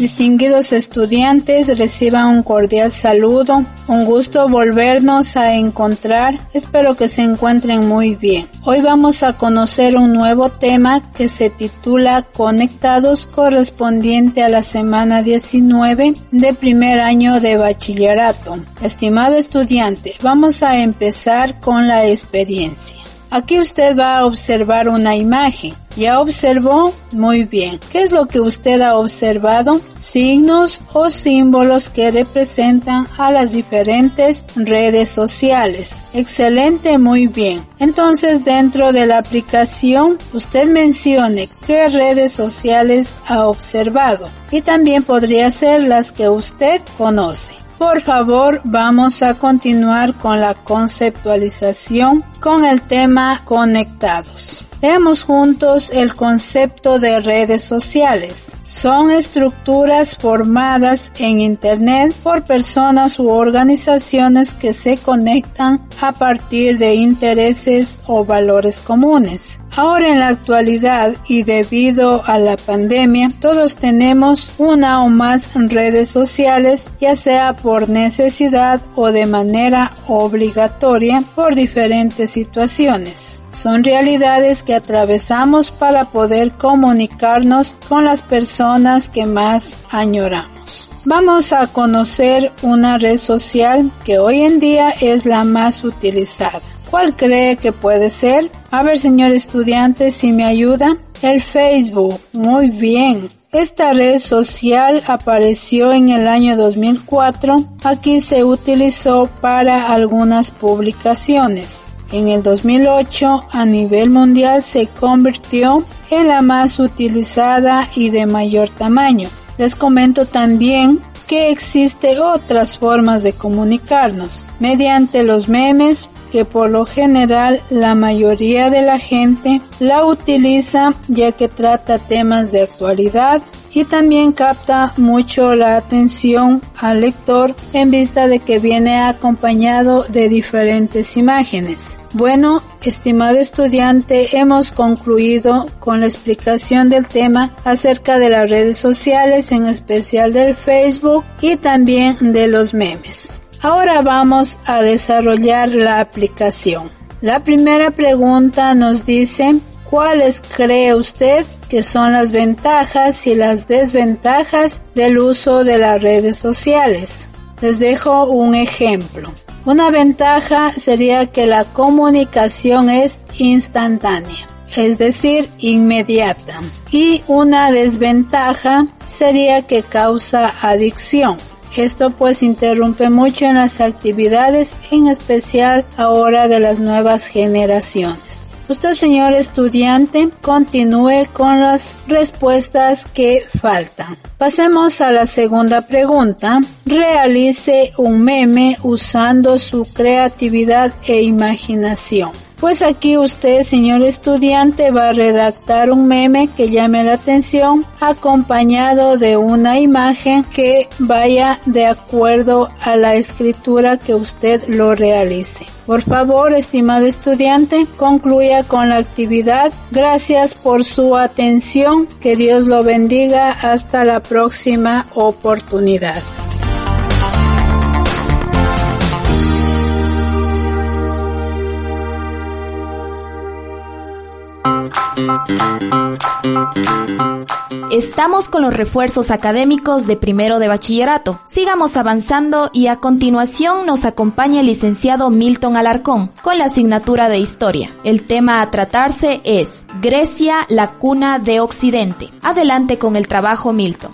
Distinguidos estudiantes, reciban un cordial saludo. Un gusto volvernos a encontrar. Espero que se encuentren muy bien. Hoy vamos a conocer un nuevo tema que se titula Conectados correspondiente a la semana 19 de primer año de bachillerato. Estimado estudiante, vamos a empezar con la experiencia. Aquí usted va a observar una imagen. ¿Ya observó? Muy bien. ¿Qué es lo que usted ha observado? Signos o símbolos que representan a las diferentes redes sociales. Excelente, muy bien. Entonces, dentro de la aplicación, usted mencione qué redes sociales ha observado y también podría ser las que usted conoce. Por favor, vamos a continuar con la conceptualización con el tema conectados. Veamos juntos el concepto de redes sociales. Son estructuras formadas en Internet por personas u organizaciones que se conectan a partir de intereses o valores comunes. Ahora en la actualidad y debido a la pandemia, todos tenemos una o más redes sociales, ya sea por necesidad o de manera obligatoria por diferentes situaciones. Son realidades que atravesamos para poder comunicarnos con las personas que más añoramos. Vamos a conocer una red social que hoy en día es la más utilizada. ¿Cuál cree que puede ser? A ver, señor estudiante, si me ayuda. El Facebook. Muy bien. Esta red social apareció en el año 2004. Aquí se utilizó para algunas publicaciones. En el 2008 a nivel mundial se convirtió en la más utilizada y de mayor tamaño. Les comento también que existe otras formas de comunicarnos mediante los memes que por lo general la mayoría de la gente la utiliza ya que trata temas de actualidad y también capta mucho la atención al lector en vista de que viene acompañado de diferentes imágenes. Bueno, estimado estudiante, hemos concluido con la explicación del tema acerca de las redes sociales, en especial del Facebook y también de los memes. Ahora vamos a desarrollar la aplicación. La primera pregunta nos dice, ¿cuáles cree usted que son las ventajas y las desventajas del uso de las redes sociales? Les dejo un ejemplo. Una ventaja sería que la comunicación es instantánea, es decir, inmediata. Y una desventaja sería que causa adicción. Esto pues interrumpe mucho en las actividades, en especial ahora de las nuevas generaciones. Usted, señor estudiante, continúe con las respuestas que faltan. Pasemos a la segunda pregunta. Realice un meme usando su creatividad e imaginación. Pues aquí usted, señor estudiante, va a redactar un meme que llame la atención acompañado de una imagen que vaya de acuerdo a la escritura que usted lo realice. Por favor, estimado estudiante, concluya con la actividad. Gracias por su atención. Que Dios lo bendiga. Hasta la próxima oportunidad. Estamos con los refuerzos académicos de primero de bachillerato. Sigamos avanzando y a continuación nos acompaña el licenciado Milton Alarcón con la asignatura de historia. El tema a tratarse es Grecia, la cuna de Occidente. Adelante con el trabajo Milton.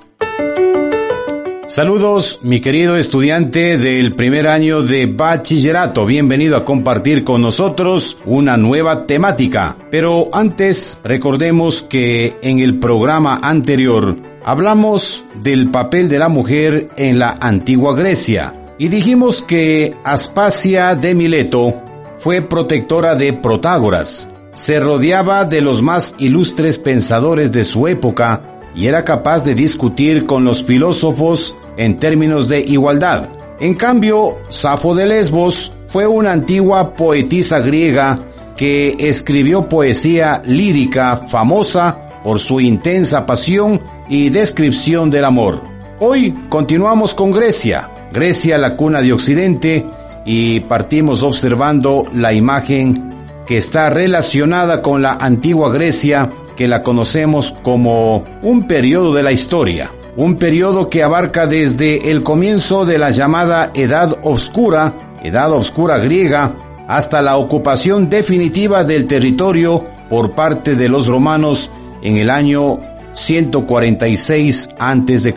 Saludos, mi querido estudiante del primer año de bachillerato. Bienvenido a compartir con nosotros una nueva temática. Pero antes, recordemos que en el programa anterior hablamos del papel de la mujer en la antigua Grecia y dijimos que Aspasia de Mileto fue protectora de Protágoras. Se rodeaba de los más ilustres pensadores de su época y era capaz de discutir con los filósofos en términos de igualdad. En cambio, Safo de Lesbos fue una antigua poetisa griega que escribió poesía lírica famosa por su intensa pasión y descripción del amor. Hoy continuamos con Grecia, Grecia la cuna de Occidente, y partimos observando la imagen que está relacionada con la antigua Grecia, que la conocemos como un periodo de la historia, un periodo que abarca desde el comienzo de la llamada Edad Oscura, Edad Oscura griega, hasta la ocupación definitiva del territorio por parte de los romanos en el año 146 a.C.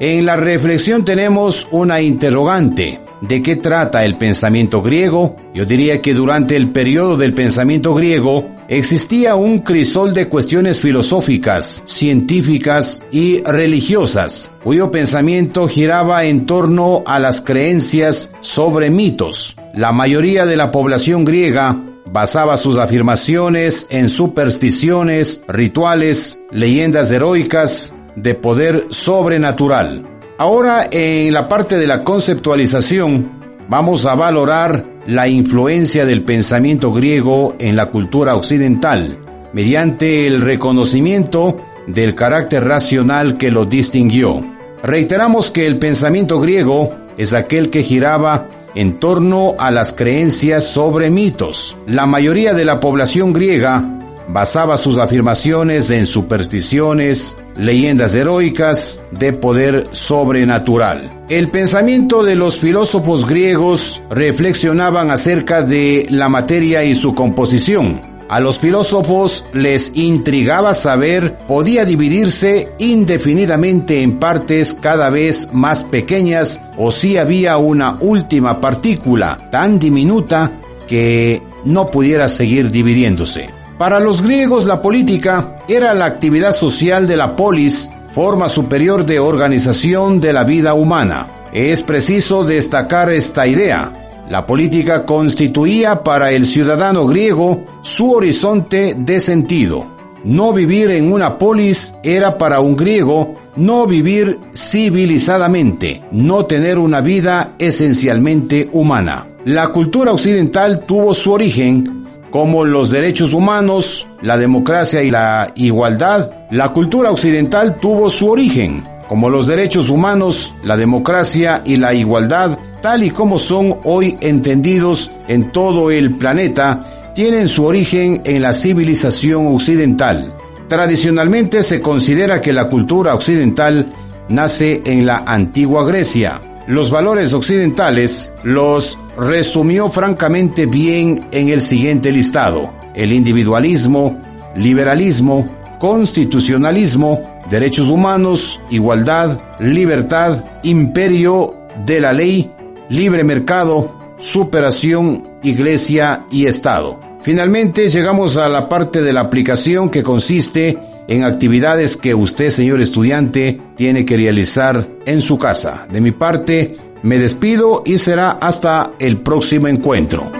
En la reflexión tenemos una interrogante. ¿De qué trata el pensamiento griego? Yo diría que durante el periodo del pensamiento griego existía un crisol de cuestiones filosóficas, científicas y religiosas, cuyo pensamiento giraba en torno a las creencias sobre mitos. La mayoría de la población griega basaba sus afirmaciones en supersticiones, rituales, leyendas heroicas de poder sobrenatural. Ahora en la parte de la conceptualización vamos a valorar la influencia del pensamiento griego en la cultura occidental mediante el reconocimiento del carácter racional que lo distinguió. Reiteramos que el pensamiento griego es aquel que giraba en torno a las creencias sobre mitos. La mayoría de la población griega basaba sus afirmaciones en supersticiones, leyendas heroicas de poder sobrenatural. El pensamiento de los filósofos griegos reflexionaban acerca de la materia y su composición. A los filósofos les intrigaba saber podía dividirse indefinidamente en partes cada vez más pequeñas o si había una última partícula tan diminuta que no pudiera seguir dividiéndose. Para los griegos la política era la actividad social de la polis, forma superior de organización de la vida humana. Es preciso destacar esta idea. La política constituía para el ciudadano griego su horizonte de sentido. No vivir en una polis era para un griego no vivir civilizadamente, no tener una vida esencialmente humana. La cultura occidental tuvo su origen como los derechos humanos, la democracia y la igualdad, la cultura occidental tuvo su origen, como los derechos humanos, la democracia y la igualdad, tal y como son hoy entendidos en todo el planeta, tienen su origen en la civilización occidental. Tradicionalmente se considera que la cultura occidental nace en la antigua Grecia. Los valores occidentales los resumió francamente bien en el siguiente listado. El individualismo, liberalismo, constitucionalismo, derechos humanos, igualdad, libertad, imperio de la ley, libre mercado, superación, iglesia y Estado. Finalmente llegamos a la parte de la aplicación que consiste en actividades que usted, señor estudiante, tiene que realizar en su casa. De mi parte, me despido y será hasta el próximo encuentro.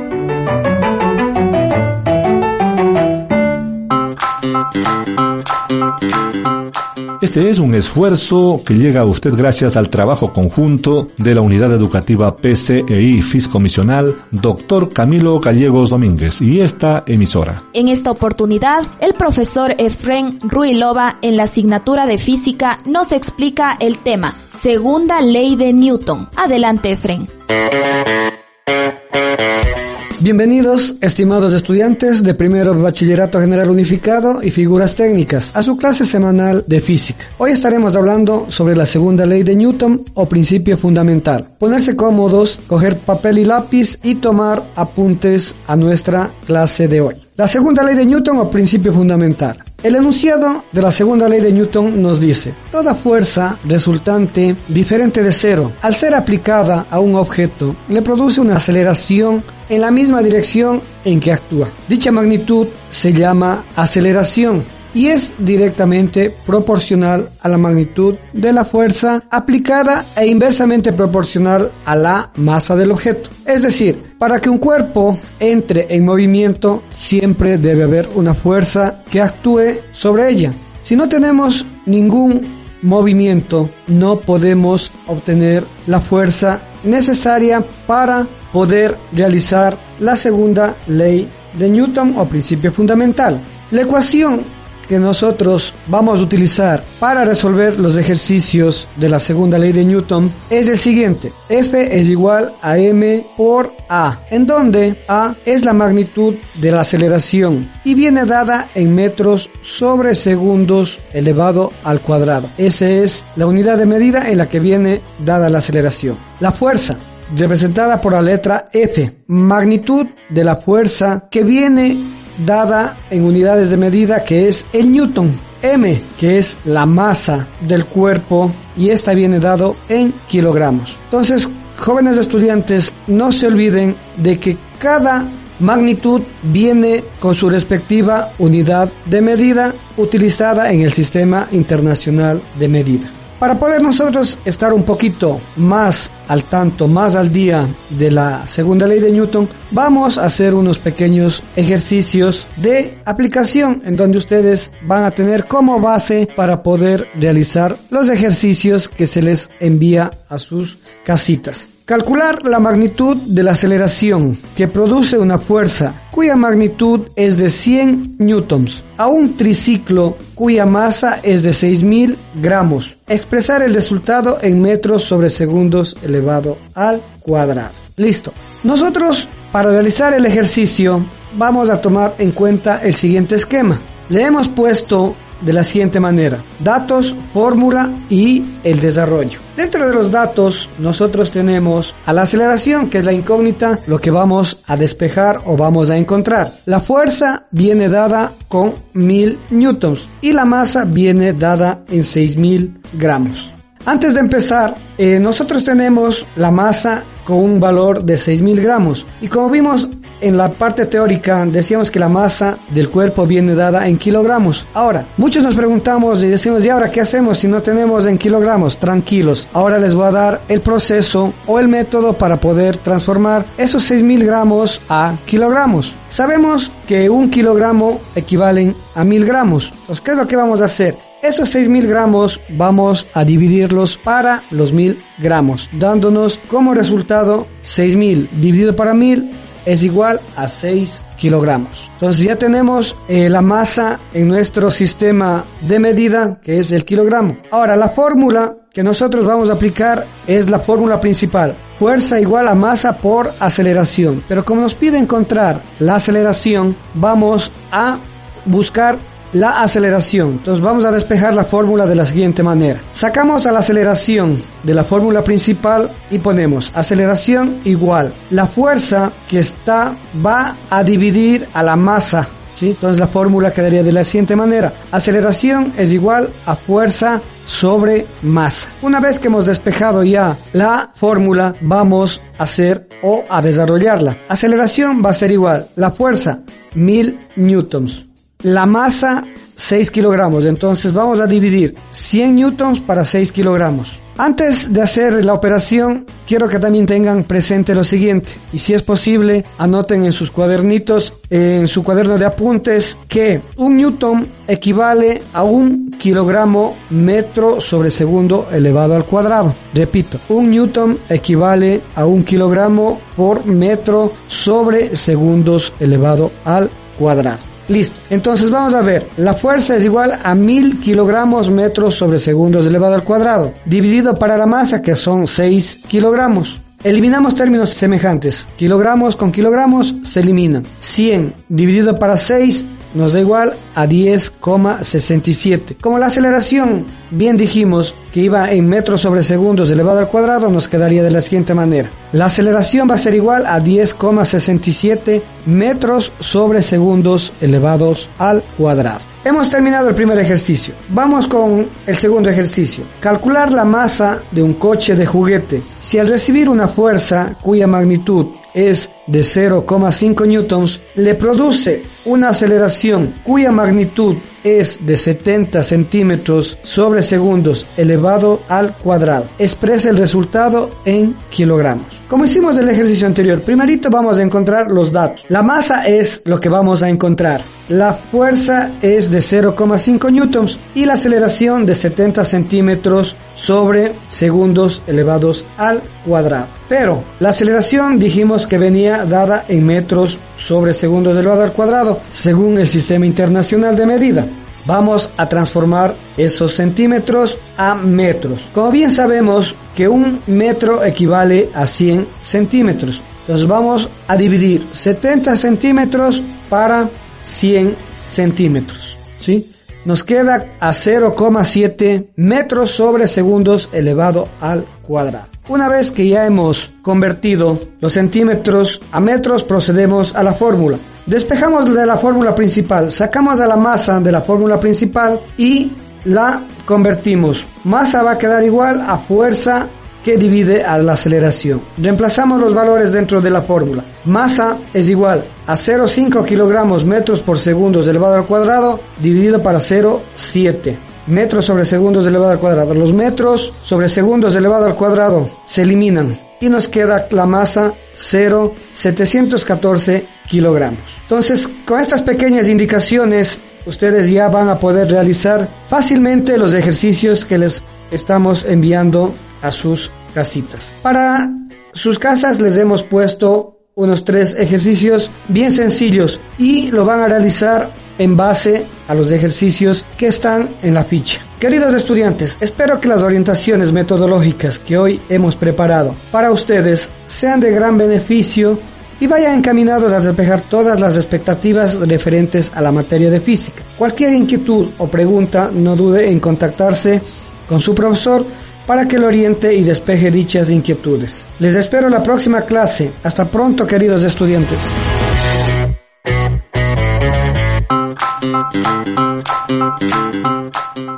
Este es un esfuerzo que llega a usted gracias al trabajo conjunto de la Unidad Educativa PCEI Fiscomisional, Dr. Camilo Gallegos Domínguez y esta emisora. En esta oportunidad, el profesor Efren Ruilova en la asignatura de física nos explica el tema Segunda ley de Newton. Adelante, Efren. Bienvenidos, estimados estudiantes de primero Bachillerato General Unificado y Figuras Técnicas, a su clase semanal de física. Hoy estaremos hablando sobre la segunda ley de Newton o principio fundamental. Ponerse cómodos, coger papel y lápiz y tomar apuntes a nuestra clase de hoy. La segunda ley de Newton o principio fundamental. El enunciado de la segunda ley de Newton nos dice, toda fuerza resultante diferente de cero, al ser aplicada a un objeto, le produce una aceleración en la misma dirección en que actúa. Dicha magnitud se llama aceleración y es directamente proporcional a la magnitud de la fuerza aplicada e inversamente proporcional a la masa del objeto. Es decir, para que un cuerpo entre en movimiento siempre debe haber una fuerza que actúe sobre ella. Si no tenemos ningún movimiento, no podemos obtener la fuerza necesaria para poder realizar la segunda ley de Newton o principio fundamental. La ecuación que nosotros vamos a utilizar para resolver los ejercicios de la segunda ley de Newton es el siguiente. F es igual a m por a, en donde a es la magnitud de la aceleración y viene dada en metros sobre segundos elevado al cuadrado. Esa es la unidad de medida en la que viene dada la aceleración. La fuerza representada por la letra F, magnitud de la fuerza que viene dada en unidades de medida que es el newton. M, que es la masa del cuerpo y esta viene dado en kilogramos. Entonces, jóvenes estudiantes, no se olviden de que cada magnitud viene con su respectiva unidad de medida utilizada en el sistema internacional de medida. Para poder nosotros estar un poquito más al tanto, más al día de la segunda ley de Newton, vamos a hacer unos pequeños ejercicios de aplicación en donde ustedes van a tener como base para poder realizar los ejercicios que se les envía a sus casitas. Calcular la magnitud de la aceleración que produce una fuerza cuya magnitud es de 100 newtons a un triciclo cuya masa es de 6000 gramos. Expresar el resultado en metros sobre segundos elevado al cuadrado. Listo. Nosotros para realizar el ejercicio vamos a tomar en cuenta el siguiente esquema. Le hemos puesto de la siguiente manera. Datos, fórmula y el desarrollo. Dentro de los datos nosotros tenemos a la aceleración que es la incógnita, lo que vamos a despejar o vamos a encontrar. La fuerza viene dada con 1000 newtons y la masa viene dada en 6000 gramos. Antes de empezar, eh, nosotros tenemos la masa con un valor de 6000 gramos y como vimos en la parte teórica decíamos que la masa del cuerpo viene dada en kilogramos. Ahora, muchos nos preguntamos y decimos, ¿y ahora qué hacemos si no tenemos en kilogramos? Tranquilos, ahora les voy a dar el proceso o el método para poder transformar esos 6000 gramos a kilogramos. Sabemos que un kilogramo equivalen a 1000 gramos. Pues, ¿qué es lo que vamos a hacer? Esos 6000 gramos vamos a dividirlos para los 1000 gramos, dándonos como resultado 6000 dividido para 1000 es igual a 6 kilogramos. Entonces ya tenemos eh, la masa en nuestro sistema de medida que es el kilogramo. Ahora la fórmula que nosotros vamos a aplicar es la fórmula principal. Fuerza igual a masa por aceleración. Pero como nos pide encontrar la aceleración, vamos a buscar la aceleración. Entonces vamos a despejar la fórmula de la siguiente manera. Sacamos a la aceleración de la fórmula principal y ponemos aceleración igual. La fuerza que está va a dividir a la masa. ¿sí? Entonces la fórmula quedaría de la siguiente manera. Aceleración es igual a fuerza sobre masa. Una vez que hemos despejado ya la fórmula, vamos a hacer o a desarrollarla. Aceleración va a ser igual. La fuerza, 1000 newtons la masa 6 kilogramos, entonces vamos a dividir 100 newtons para 6 kilogramos. Antes de hacer la operación, quiero que también tengan presente lo siguiente, y si es posible, anoten en sus cuadernitos, en su cuaderno de apuntes, que un newton equivale a un kilogramo metro sobre segundo elevado al cuadrado. Repito, un newton equivale a un kilogramo por metro sobre segundos elevado al cuadrado. Listo. Entonces vamos a ver. La fuerza es igual a 1000 kilogramos metros sobre segundos elevado al cuadrado. Dividido para la masa que son 6 kilogramos. Eliminamos términos semejantes. Kilogramos con kilogramos se eliminan. 100 dividido para 6 nos da igual a 10,67. Como la aceleración, bien dijimos que iba en metros sobre segundos elevado al cuadrado, nos quedaría de la siguiente manera. La aceleración va a ser igual a 10,67 metros sobre segundos elevados al cuadrado. Hemos terminado el primer ejercicio. Vamos con el segundo ejercicio. Calcular la masa de un coche de juguete. Si al recibir una fuerza cuya magnitud es de 0,5 newtons, le produce una aceleración cuya magnitud es de 70 centímetros sobre segundos elevado al cuadrado. Expresa el resultado en kilogramos. Como hicimos el ejercicio anterior, primerito vamos a encontrar los datos. La masa es lo que vamos a encontrar. La fuerza es de 0,5 newtons y la aceleración de 70 centímetros sobre segundos elevados al cuadrado. Pero la aceleración dijimos que venía dada en metros sobre segundos elevado al cuadrado, según el sistema internacional de medida. Vamos a transformar esos centímetros a metros. Como bien sabemos que un metro equivale a 100 centímetros. Entonces vamos a dividir 70 centímetros para 100 centímetros. ¿sí? Nos queda a 0,7 metros sobre segundos elevado al cuadrado. Una vez que ya hemos convertido los centímetros a metros, procedemos a la fórmula. Despejamos de la fórmula principal, sacamos a la masa de la fórmula principal y la convertimos. Masa va a quedar igual a fuerza que divide a la aceleración. Reemplazamos los valores dentro de la fórmula. Masa es igual a 0,5 kilogramos metros por segundos elevado al cuadrado dividido para 0,7 metros sobre segundos elevado al cuadrado. Los metros sobre segundos elevado al cuadrado se eliminan y nos queda la masa 0,714 kilogramos. Entonces, con estas pequeñas indicaciones, ustedes ya van a poder realizar fácilmente los ejercicios que les estamos enviando a sus casitas. Para sus casas les hemos puesto unos tres ejercicios bien sencillos y lo van a realizar en base a los ejercicios que están en la ficha. Queridos estudiantes, espero que las orientaciones metodológicas que hoy hemos preparado para ustedes sean de gran beneficio y vayan encaminados a despejar todas las expectativas referentes a la materia de física. Cualquier inquietud o pregunta, no dude en contactarse con su profesor para que lo oriente y despeje dichas inquietudes. Les espero la próxima clase. Hasta pronto, queridos estudiantes.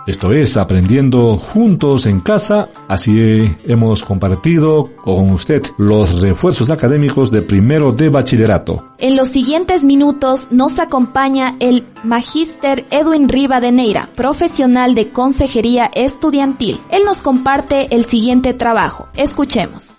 Esto es Aprendiendo Juntos en Casa. Así hemos compartido con usted los refuerzos académicos de primero de bachillerato. En los siguientes minutos nos acompaña el Magíster Edwin Riva de Neira, profesional de consejería estudiantil. Él nos comparte el siguiente trabajo. Escuchemos.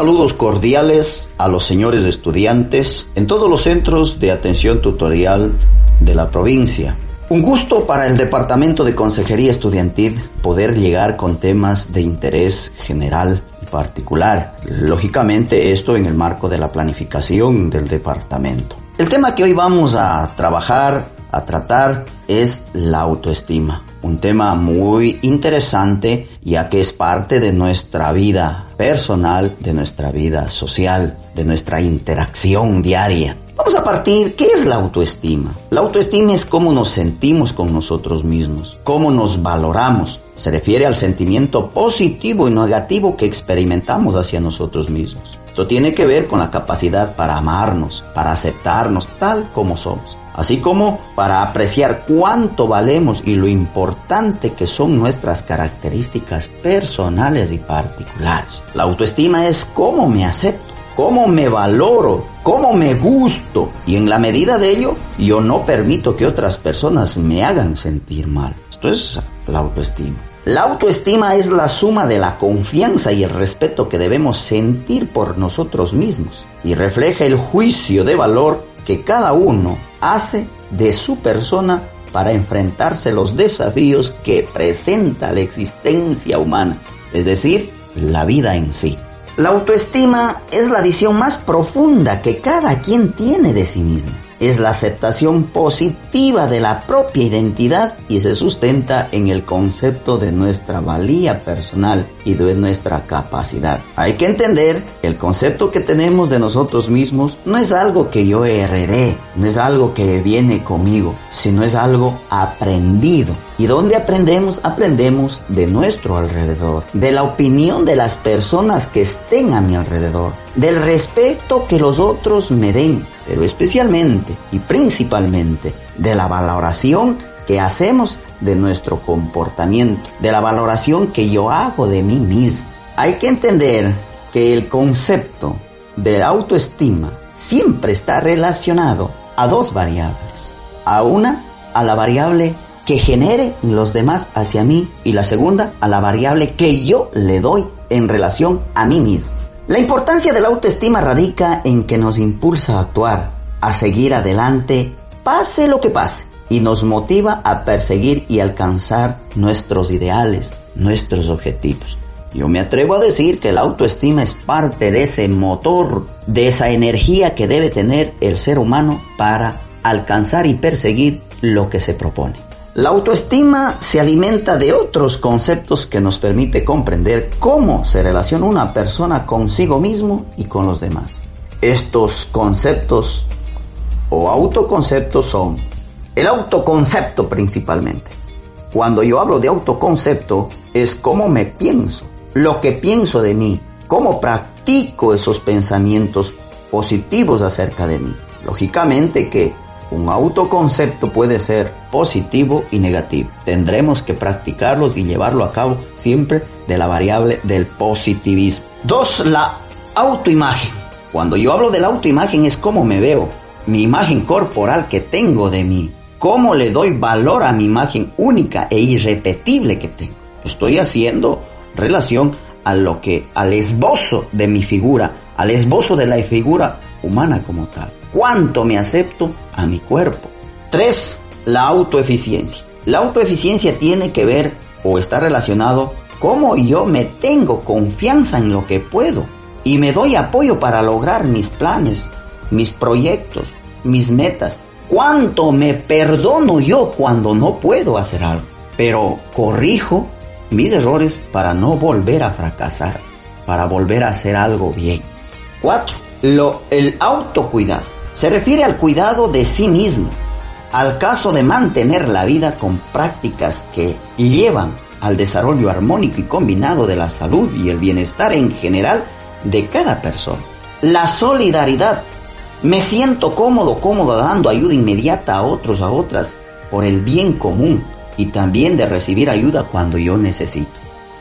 Saludos cordiales a los señores estudiantes en todos los centros de atención tutorial de la provincia. Un gusto para el Departamento de Consejería Estudiantil poder llegar con temas de interés general y particular. Lógicamente esto en el marco de la planificación del departamento. El tema que hoy vamos a trabajar, a tratar, es la autoestima. Un tema muy interesante ya que es parte de nuestra vida personal, de nuestra vida social, de nuestra interacción diaria. Vamos a partir, ¿qué es la autoestima? La autoestima es cómo nos sentimos con nosotros mismos, cómo nos valoramos. Se refiere al sentimiento positivo y negativo que experimentamos hacia nosotros mismos. Esto tiene que ver con la capacidad para amarnos, para aceptarnos tal como somos así como para apreciar cuánto valemos y lo importante que son nuestras características personales y particulares. La autoestima es cómo me acepto, cómo me valoro, cómo me gusto y en la medida de ello yo no permito que otras personas me hagan sentir mal. Esto es la autoestima. La autoestima es la suma de la confianza y el respeto que debemos sentir por nosotros mismos y refleja el juicio de valor que cada uno hace de su persona para enfrentarse los desafíos que presenta la existencia humana, es decir, la vida en sí. La autoestima es la visión más profunda que cada quien tiene de sí mismo es la aceptación positiva de la propia identidad y se sustenta en el concepto de nuestra valía personal y de nuestra capacidad. Hay que entender el concepto que tenemos de nosotros mismos no es algo que yo heredé, no es algo que viene conmigo, sino es algo aprendido. ¿Y dónde aprendemos? Aprendemos de nuestro alrededor, de la opinión de las personas que estén a mi alrededor, del respeto que los otros me den, pero especialmente y principalmente de la valoración que hacemos de nuestro comportamiento, de la valoración que yo hago de mí mismo. Hay que entender que el concepto de autoestima siempre está relacionado a dos variables. A una, a la variable que genere los demás hacia mí y la segunda, a la variable que yo le doy en relación a mí mismo. La importancia de la autoestima radica en que nos impulsa a actuar, a seguir adelante, pase lo que pase, y nos motiva a perseguir y alcanzar nuestros ideales, nuestros objetivos. Yo me atrevo a decir que la autoestima es parte de ese motor, de esa energía que debe tener el ser humano para alcanzar y perseguir lo que se propone. La autoestima se alimenta de otros conceptos que nos permite comprender cómo se relaciona una persona consigo mismo y con los demás. Estos conceptos o autoconceptos son el autoconcepto principalmente. Cuando yo hablo de autoconcepto es cómo me pienso, lo que pienso de mí, cómo practico esos pensamientos positivos acerca de mí. Lógicamente que un autoconcepto puede ser positivo y negativo. Tendremos que practicarlos y llevarlo a cabo siempre de la variable del positivismo. Dos, la autoimagen. Cuando yo hablo de la autoimagen es cómo me veo, mi imagen corporal que tengo de mí, cómo le doy valor a mi imagen única e irrepetible que tengo. Estoy haciendo relación a lo que, al esbozo de mi figura, al esbozo de la figura humana como tal. ¿Cuánto me acepto a mi cuerpo? Tres, la autoeficiencia. La autoeficiencia tiene que ver o está relacionado cómo yo me tengo confianza en lo que puedo y me doy apoyo para lograr mis planes, mis proyectos, mis metas. ¿Cuánto me perdono yo cuando no puedo hacer algo? Pero corrijo mis errores para no volver a fracasar, para volver a hacer algo bien. Cuatro, lo, el autocuidado. Se refiere al cuidado de sí mismo, al caso de mantener la vida con prácticas que llevan al desarrollo armónico y combinado de la salud y el bienestar en general de cada persona. La solidaridad. Me siento cómodo, cómodo dando ayuda inmediata a otros, a otras, por el bien común y también de recibir ayuda cuando yo necesito.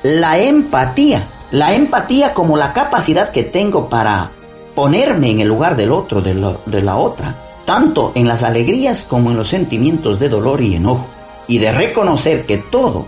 La empatía. La empatía como la capacidad que tengo para ponerme en el lugar del otro, de, lo, de la otra, tanto en las alegrías como en los sentimientos de dolor y enojo, y de reconocer que todos,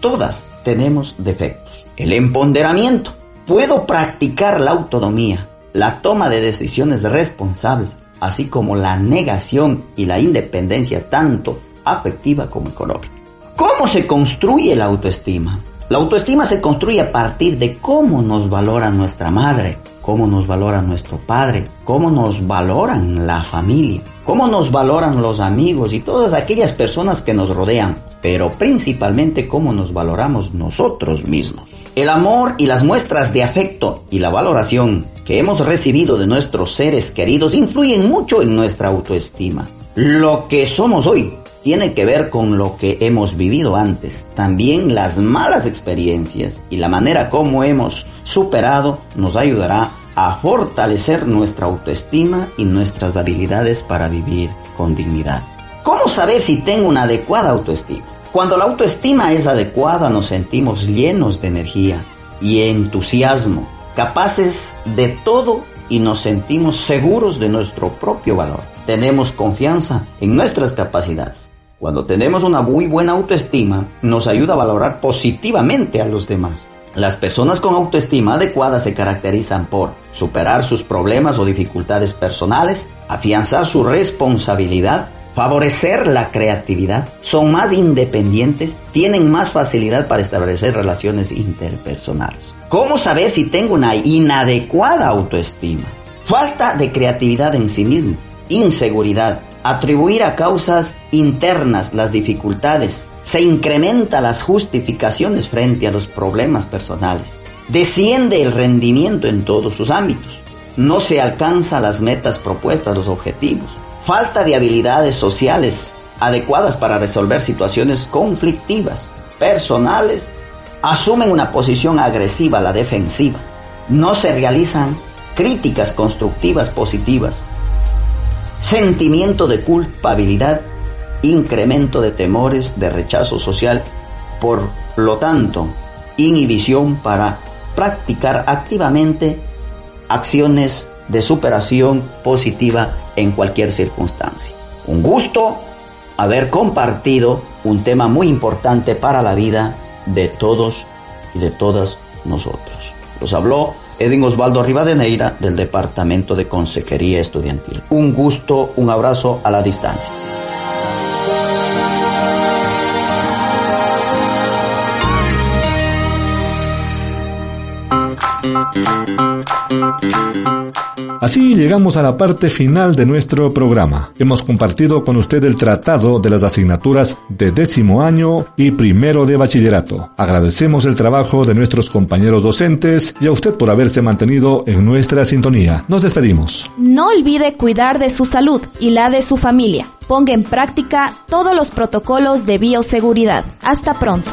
todas tenemos defectos. El empoderamiento. Puedo practicar la autonomía, la toma de decisiones responsables, así como la negación y la independencia tanto afectiva como económica. ¿Cómo se construye la autoestima? La autoestima se construye a partir de cómo nos valora nuestra madre, cómo nos valora nuestro padre, cómo nos valoran la familia, cómo nos valoran los amigos y todas aquellas personas que nos rodean, pero principalmente cómo nos valoramos nosotros mismos. El amor y las muestras de afecto y la valoración que hemos recibido de nuestros seres queridos influyen mucho en nuestra autoestima. Lo que somos hoy tiene que ver con lo que hemos vivido antes. También las malas experiencias y la manera como hemos superado nos ayudará a fortalecer nuestra autoestima y nuestras habilidades para vivir con dignidad. ¿Cómo saber si tengo una adecuada autoestima? Cuando la autoestima es adecuada nos sentimos llenos de energía y entusiasmo, capaces de todo y nos sentimos seguros de nuestro propio valor. Tenemos confianza en nuestras capacidades. Cuando tenemos una muy buena autoestima, nos ayuda a valorar positivamente a los demás. Las personas con autoestima adecuada se caracterizan por superar sus problemas o dificultades personales, afianzar su responsabilidad, favorecer la creatividad, son más independientes, tienen más facilidad para establecer relaciones interpersonales. ¿Cómo saber si tengo una inadecuada autoestima? Falta de creatividad en sí mismo, inseguridad, atribuir a causas internas las dificultades, se incrementa las justificaciones frente a los problemas personales, desciende el rendimiento en todos sus ámbitos, no se alcanza las metas propuestas, los objetivos, falta de habilidades sociales adecuadas para resolver situaciones conflictivas, personales, asumen una posición agresiva la defensiva, no se realizan críticas constructivas positivas, sentimiento de culpabilidad, incremento de temores de rechazo social, por lo tanto, inhibición para practicar activamente acciones de superación positiva en cualquier circunstancia. Un gusto haber compartido un tema muy importante para la vida de todos y de todas nosotros. Los habló Edwin Osvaldo Rivadeneira del Departamento de Consejería Estudiantil. Un gusto, un abrazo a la distancia. Así llegamos a la parte final de nuestro programa. Hemos compartido con usted el tratado de las asignaturas de décimo año y primero de bachillerato. Agradecemos el trabajo de nuestros compañeros docentes y a usted por haberse mantenido en nuestra sintonía. Nos despedimos. No olvide cuidar de su salud y la de su familia. Ponga en práctica todos los protocolos de bioseguridad. Hasta pronto.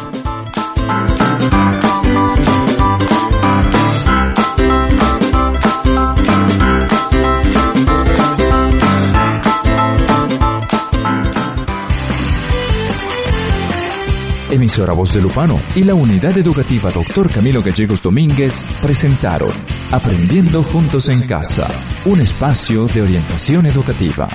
Emisora Voz de Lupano y la Unidad Educativa Dr. Camilo Gallegos Domínguez presentaron Aprendiendo Juntos en Casa, un espacio de orientación educativa.